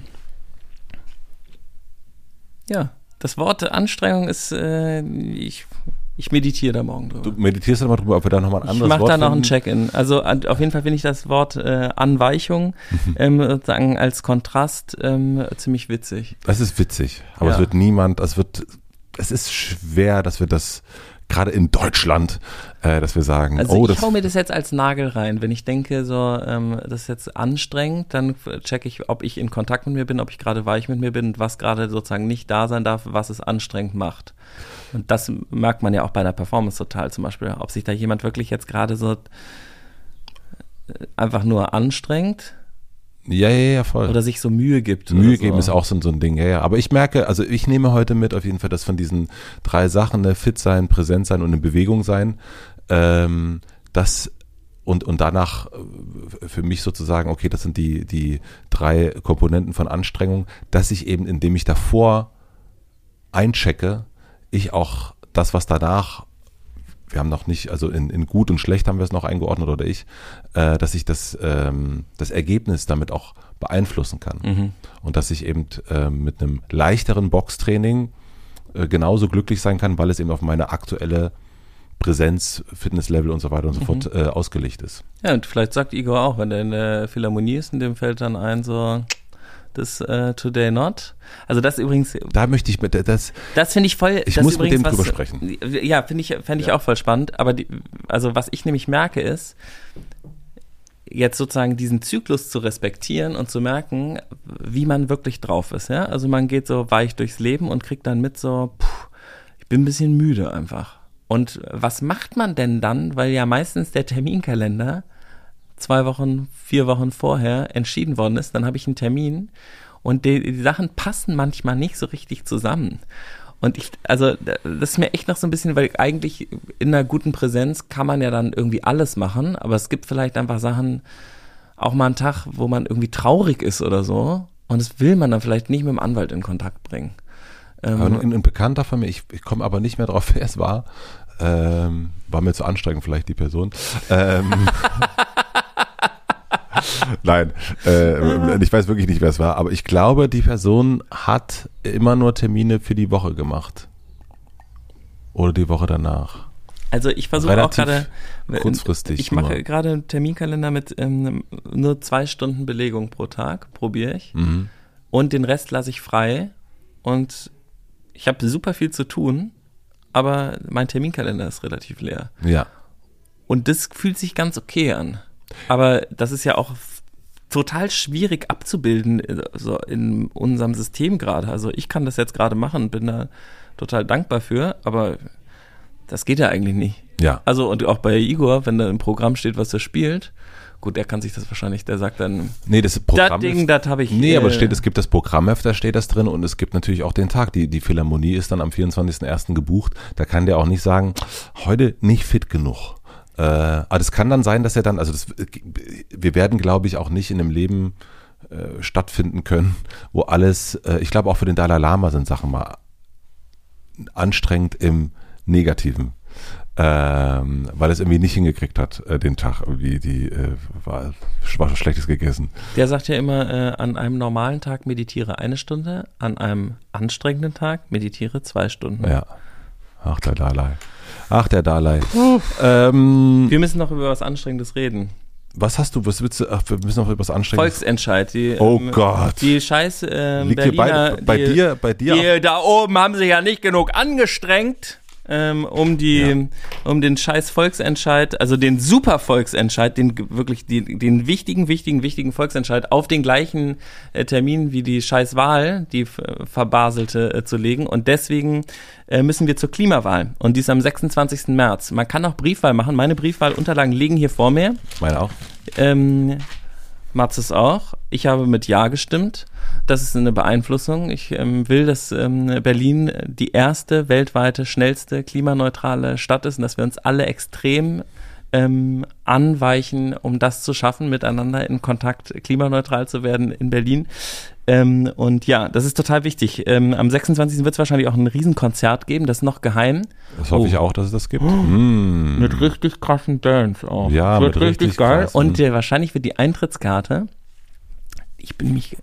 ja, das Wort Anstrengung ist, äh, ich, ich meditiere da morgen drüber. Du meditierst dann mal drüber, ob wir da nochmal ein Ich anderes mache Wort da noch ein finden? Check-in. Also an, auf jeden Fall finde ich das Wort äh, Anweichung ähm, sozusagen als Kontrast ähm, ziemlich witzig. Das ist witzig, aber Ja. es wird niemand, es wird, es ist schwer, dass wir das gerade in Deutschland, äh, dass wir sagen, Also oh, ich das hau mir das jetzt als Nagel rein. Wenn ich denke, so, ähm, das ist jetzt anstrengend, dann checke ich, ob ich in Kontakt mit mir bin, ob ich gerade weich mit mir bin und was gerade sozusagen nicht da sein darf, was es anstrengend macht. Und das merkt man ja auch bei einer Performance total zum Beispiel, ob sich da jemand wirklich jetzt gerade so äh, einfach nur anstrengt ja, ja, ja, voll. oder sich so Mühe gibt. Mühe so. geben ist auch so, so ein Ding, ja, ja. Aber ich merke, also ich nehme heute mit auf jeden Fall, dass von diesen drei Sachen, ne, fit sein, präsent sein und in Bewegung sein, ähm, das und, und danach äh, für mich sozusagen, okay, das sind die, die drei Komponenten von Anstrengung, dass ich eben, indem ich davor einchecke, ich auch das, was danach, wir haben noch nicht, also in, in gut und schlecht haben wir es noch eingeordnet oder ich, äh, dass ich das, ähm, das Ergebnis damit auch beeinflussen kann. Mhm. Und dass ich eben äh, mit einem leichteren Boxtraining äh, genauso glücklich sein kann, weil es eben auf meine aktuelle Präsenz, Fitnesslevel und so weiter und so fort äh, ausgelegt ist. Ja, und vielleicht sagt Igor auch, wenn er in der Philharmonie ist, in dem fällt dann ein so, das äh, Today Not. Also das übrigens, Da möchte ich mit, das, das finde ich voll. Ich muss ist mit übrigens dem drüber was- sprechen. Ja, finde ich, fände ich Ja. auch voll spannend. Aber die, also was ich nämlich merke ist, jetzt sozusagen diesen Zyklus zu respektieren und zu merken, wie man wirklich drauf ist. Ja, also man geht so weich durchs Leben und kriegt dann mit so, puh, ich bin ein bisschen müde einfach. Und was macht man denn dann? Weil ja meistens der Terminkalender zwei Wochen, vier Wochen vorher entschieden worden ist, dann habe ich einen Termin und die, die Sachen passen manchmal nicht so richtig zusammen. Und ich, also das ist mir echt noch so ein bisschen, weil eigentlich in einer guten Präsenz kann man ja dann irgendwie alles machen, aber es gibt vielleicht einfach Sachen, auch mal einen Tag, wo man irgendwie traurig ist oder so und das will man dann vielleicht nicht mit dem Anwalt in Kontakt bringen. Ähm, Aber ein, ein Bekannter von mir, ich, ich komme aber nicht mehr drauf, wer es war. Ähm, war mir zu anstrengend, vielleicht die Person. Ähm, Nein, äh, ich weiß wirklich nicht, wer es war, aber ich glaube, die Person hat immer nur Termine für die Woche gemacht. Oder die Woche danach. Also ich versuche auch gerade, kurzfristig ich mache gerade einen Terminkalender mit ähm, nur zwei Stunden Belegung pro Tag, probiere ich. Mhm. Und den Rest lasse ich frei. Und ich habe super viel zu tun, aber mein Terminkalender ist relativ leer. Ja. Und das fühlt sich ganz okay an. Aber das ist ja auch total schwierig abzubilden äh, so in unserem System gerade. Also ich kann das jetzt gerade machen, bin da total dankbar für, aber das geht ja eigentlich nicht. Ja. Also und auch bei Igor, wenn da im Programm steht, was er spielt, gut, der kann sich das wahrscheinlich, der sagt dann, Nee, das das Programm. Ding, das habe ich. Nee, aber äh, es steht, es gibt das Programmheft, da steht das drin und es gibt natürlich auch den Tag. Die, die Philharmonie ist dann am 24.01. gebucht. Da kann der auch nicht sagen, heute nicht fit genug. Äh, aber das kann dann sein, dass er dann, also das, wir werden, glaube ich, auch nicht in einem Leben äh, stattfinden können, wo alles, äh, ich glaube auch für den Dalai Lama sind Sachen mal anstrengend im Negativen. Ähm, weil es irgendwie nicht hingekriegt hat, äh, den Tag irgendwie, die äh, war, war schlechtes gegessen. Der sagt ja immer, äh, an einem normalen Tag meditiere eine Stunde, an einem anstrengenden Tag meditiere zwei Stunden. Ja. Ach, der Dalai. Ach, der Dalai. Ähm, Wir müssen noch über was Anstrengendes reden. was hast du, was willst du, ach, wir müssen noch etwas anstrengen. Volksentscheid. Die, Oh ähm, Gott. Die scheiß äh, Liegt hier Berliner, bei, bei die, dir, bei dir? Die da oben haben sich ja nicht genug angestrengt, ähm, um die, um den scheiß Volksentscheid, also den super Volksentscheid, den wirklich die, den wichtigen, wichtigen, wichtigen Volksentscheid auf den gleichen äh, Termin wie die scheiß Wahl, die verbaselte, äh, zu legen. Und deswegen äh, müssen wir zur Klimawahl. Und die ist am 26. März. Man kann auch Briefwahl machen. Meine Briefwahlunterlagen liegen hier vor mir. Meine auch. Ähm, Matzes auch. Ich habe mit Ja gestimmt. Das ist eine Beeinflussung. Ich ähm, will, dass ähm, Berlin die erste weltweite, schnellste, klimaneutrale Stadt ist und dass wir uns alle extrem ähm, anweichen, um das zu schaffen, miteinander in Kontakt klimaneutral zu werden in Berlin. Ähm, und ja, das ist total wichtig. Ähm, am 26. wird es wahrscheinlich auch ein Riesenkonzert geben, das ist noch geheim. Das hoffe Oh. ich auch, dass es das gibt. Mm. Mit richtig krassen Dance auch. Ja, mit richtig, richtig geil. krassen- Und äh, wahrscheinlich wird die Eintrittskarte, ich bin mich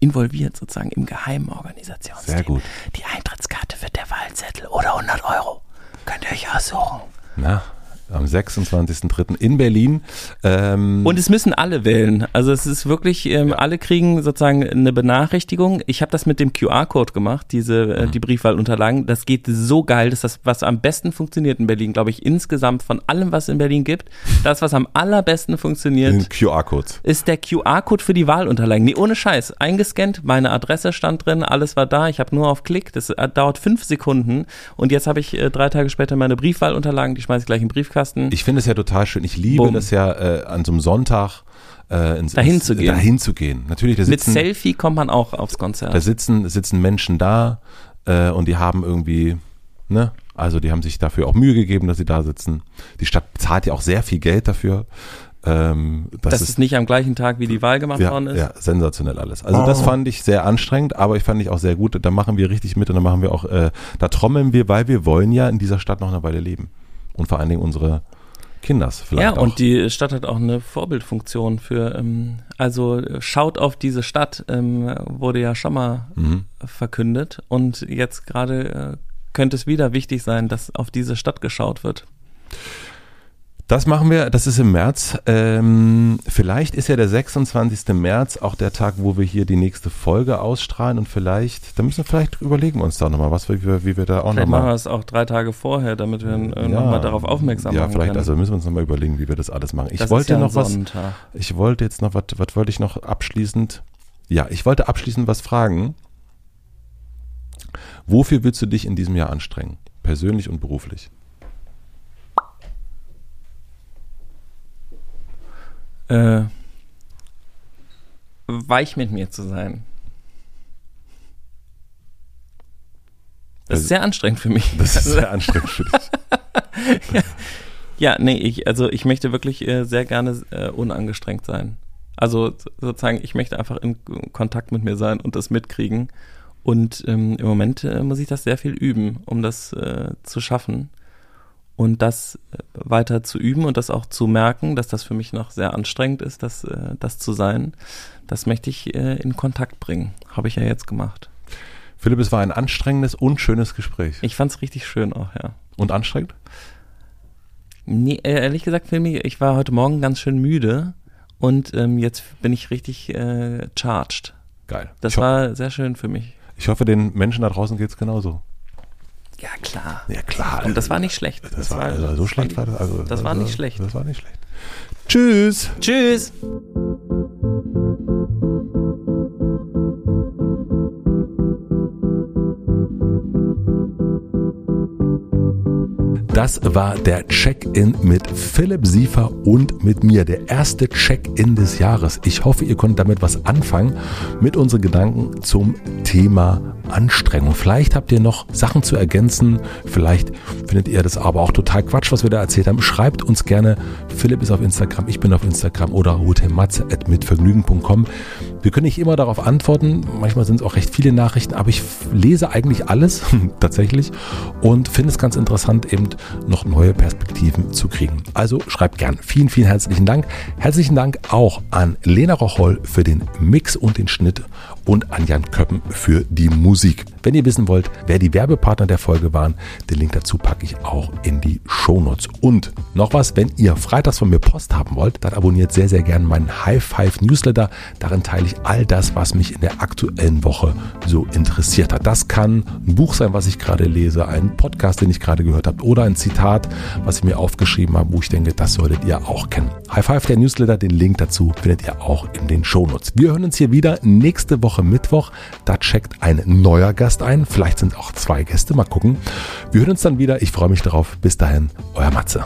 involviert sozusagen im geheimen Organisationsteam. Sehr gut. Die Eintrittskarte wird der Wahlzettel oder 100 Euro. Könnt ihr euch aussuchen. Na, am 26.03. in Berlin. Ähm, Und es müssen alle wählen. Also es ist wirklich, ähm, alle kriegen sozusagen eine Benachrichtigung. Ich habe das mit dem QR-Code gemacht, diese Mhm. äh, die Briefwahlunterlagen. Das geht so geil, das ist das, was am besten funktioniert in Berlin, glaube ich, insgesamt von allem, was in Berlin gibt. Das, was am allerbesten funktioniert, QR-Codes. ist der QR-Code für die Wahlunterlagen. Nee, ohne Scheiß. Eingescannt, meine Adresse stand drin, alles war da. Ich habe nur auf Klick. Das äh, dauert fünf Sekunden. Und jetzt habe ich äh, drei Tage später meine Briefwahlunterlagen. Die schmeiße ich gleich in den Briefkasten. Ich finde es ja total schön. Ich liebe Bumm. das ja äh, an so einem Sonntag äh, ins, Dahin ins, zu gehen. Dahin zu gehen. Natürlich, da Mit sitzen, Selfie kommt man auch aufs da Konzert. sitzen, sitzen Menschen da äh, und die haben irgendwie, ne, also die haben sich dafür auch Mühe gegeben, dass sie da sitzen. Die Stadt zahlt ja auch sehr viel Geld dafür. Ähm, das, Dass ist es nicht am gleichen Tag wie die Wahl gemacht ja, worden ist. ja, sensationell alles. Also das Oh. fand ich sehr anstrengend, aber ich fand ich auch sehr gut. Da machen wir richtig mit und da machen wir auch, äh, da trommeln wir, weil wir wollen ja in dieser Stadt noch eine Weile leben. Und vor allen Dingen unsere Kinders vielleicht Ja, auch. und die Stadt hat auch eine Vorbildfunktion für, ähm, also schaut auf diese Stadt, ähm, wurde ja schon mal Mhm. verkündet und jetzt gerade äh, könnte es wieder wichtig sein, dass auf diese Stadt geschaut wird. Das machen wir, das ist im März. Ähm, vielleicht ist ja der 26. März auch der Tag, wo wir hier die nächste Folge ausstrahlen und vielleicht, da müssen wir vielleicht überlegen wir uns da nochmal, was wir, wie wir, da auch Vielleicht machen wir nochmal. es auch drei Tage vorher, damit wir äh, nochmal darauf aufmerksam Ja, machen vielleicht, können. also müssen wir uns nochmal überlegen, wie wir das alles machen. Ich Das ist wollte ja noch was, Sonntag. ich wollte jetzt noch, was, was wollte ich noch abschließend? Ja, ich wollte abschließend was fragen. Wofür willst du dich in diesem Jahr anstrengen? Persönlich und beruflich? Äh, weich mit mir zu sein. Das ist Also- sehr anstrengend für mich. Das ist sehr anstrengend für dich. Ja, nee, ich, also ich möchte wirklich äh, sehr gerne äh, unangestrengt sein. Also so- sozusagen, ich möchte einfach in Kontakt mit mir sein und das mitkriegen. Und ähm, im Moment äh, muss ich das sehr viel üben, um das äh, zu schaffen. Und das äh, weiter zu üben und das auch zu merken, dass das für mich noch sehr anstrengend ist, das, äh, das zu sein. Das möchte ich äh, in Kontakt bringen. Habe ich ja jetzt gemacht. Philipp, es war ein anstrengendes und schönes Gespräch. Ich fand es richtig schön auch, ja. Und anstrengend? Nee, ehrlich gesagt, Filmi, ich war heute Morgen ganz schön müde und ähm, jetzt bin ich richtig äh, charged. Geil. Das war sehr schön für mich. ich hoffe, den Menschen da draußen geht es genauso. Ja, klar. Ja, klar. Und das war nicht schlecht. Das, war, also so schlecht war das. Also, Das war also, nicht schlecht. Das war nicht schlecht. Tschüss. Tschüss. Das war der Check-in mit Philipp Siefer und mit mir. Der erste Check-in des Jahres. Ich hoffe, ihr konntet damit was anfangen mit unseren Gedanken zum Thema Anstrengung. Vielleicht habt ihr noch Sachen zu ergänzen. Vielleicht findet ihr das aber auch total Quatsch, was wir da erzählt haben. Schreibt uns gerne. Philipp ist auf Instagram, ich bin auf Instagram oder hotelmatze.mitvergnügen.com. Wir können nicht immer darauf antworten. Manchmal sind es auch recht viele Nachrichten, aber ich lese eigentlich alles tatsächlich und finde es ganz interessant, eben noch neue Perspektiven zu kriegen. Also schreibt gern. Vielen, vielen herzlichen Dank. Herzlichen Dank auch an Lena Rocholl für den Mix und den Schnitt und an Jan Köppen für die Musik. Wenn ihr wissen wollt, wer die Werbepartner der Folge waren, den Link dazu packe ich auch in die Shownotes. Und noch was, wenn ihr Freitag freitags von mir Post haben wollt, dann abonniert sehr, sehr gerne meinen High Five Newsletter. Darin teile ich all das, was mich in der aktuellen Woche so interessiert hat. Das kann ein Buch sein, was ich gerade lese, ein Podcast, den ich gerade gehört habe oder ein Zitat, was ich mir aufgeschrieben habe, wo ich denke, das solltet ihr auch kennen. High Five, der Newsletter, den Link dazu findet ihr auch in den Shownotes. Wir hören uns hier wieder nächste Woche Mittwoch. Da checkt ein neuer Gast ein. Vielleicht sind auch zwei Gäste. Mal gucken. Wir hören uns dann wieder. Ich freue mich darauf. Bis dahin, euer Matze.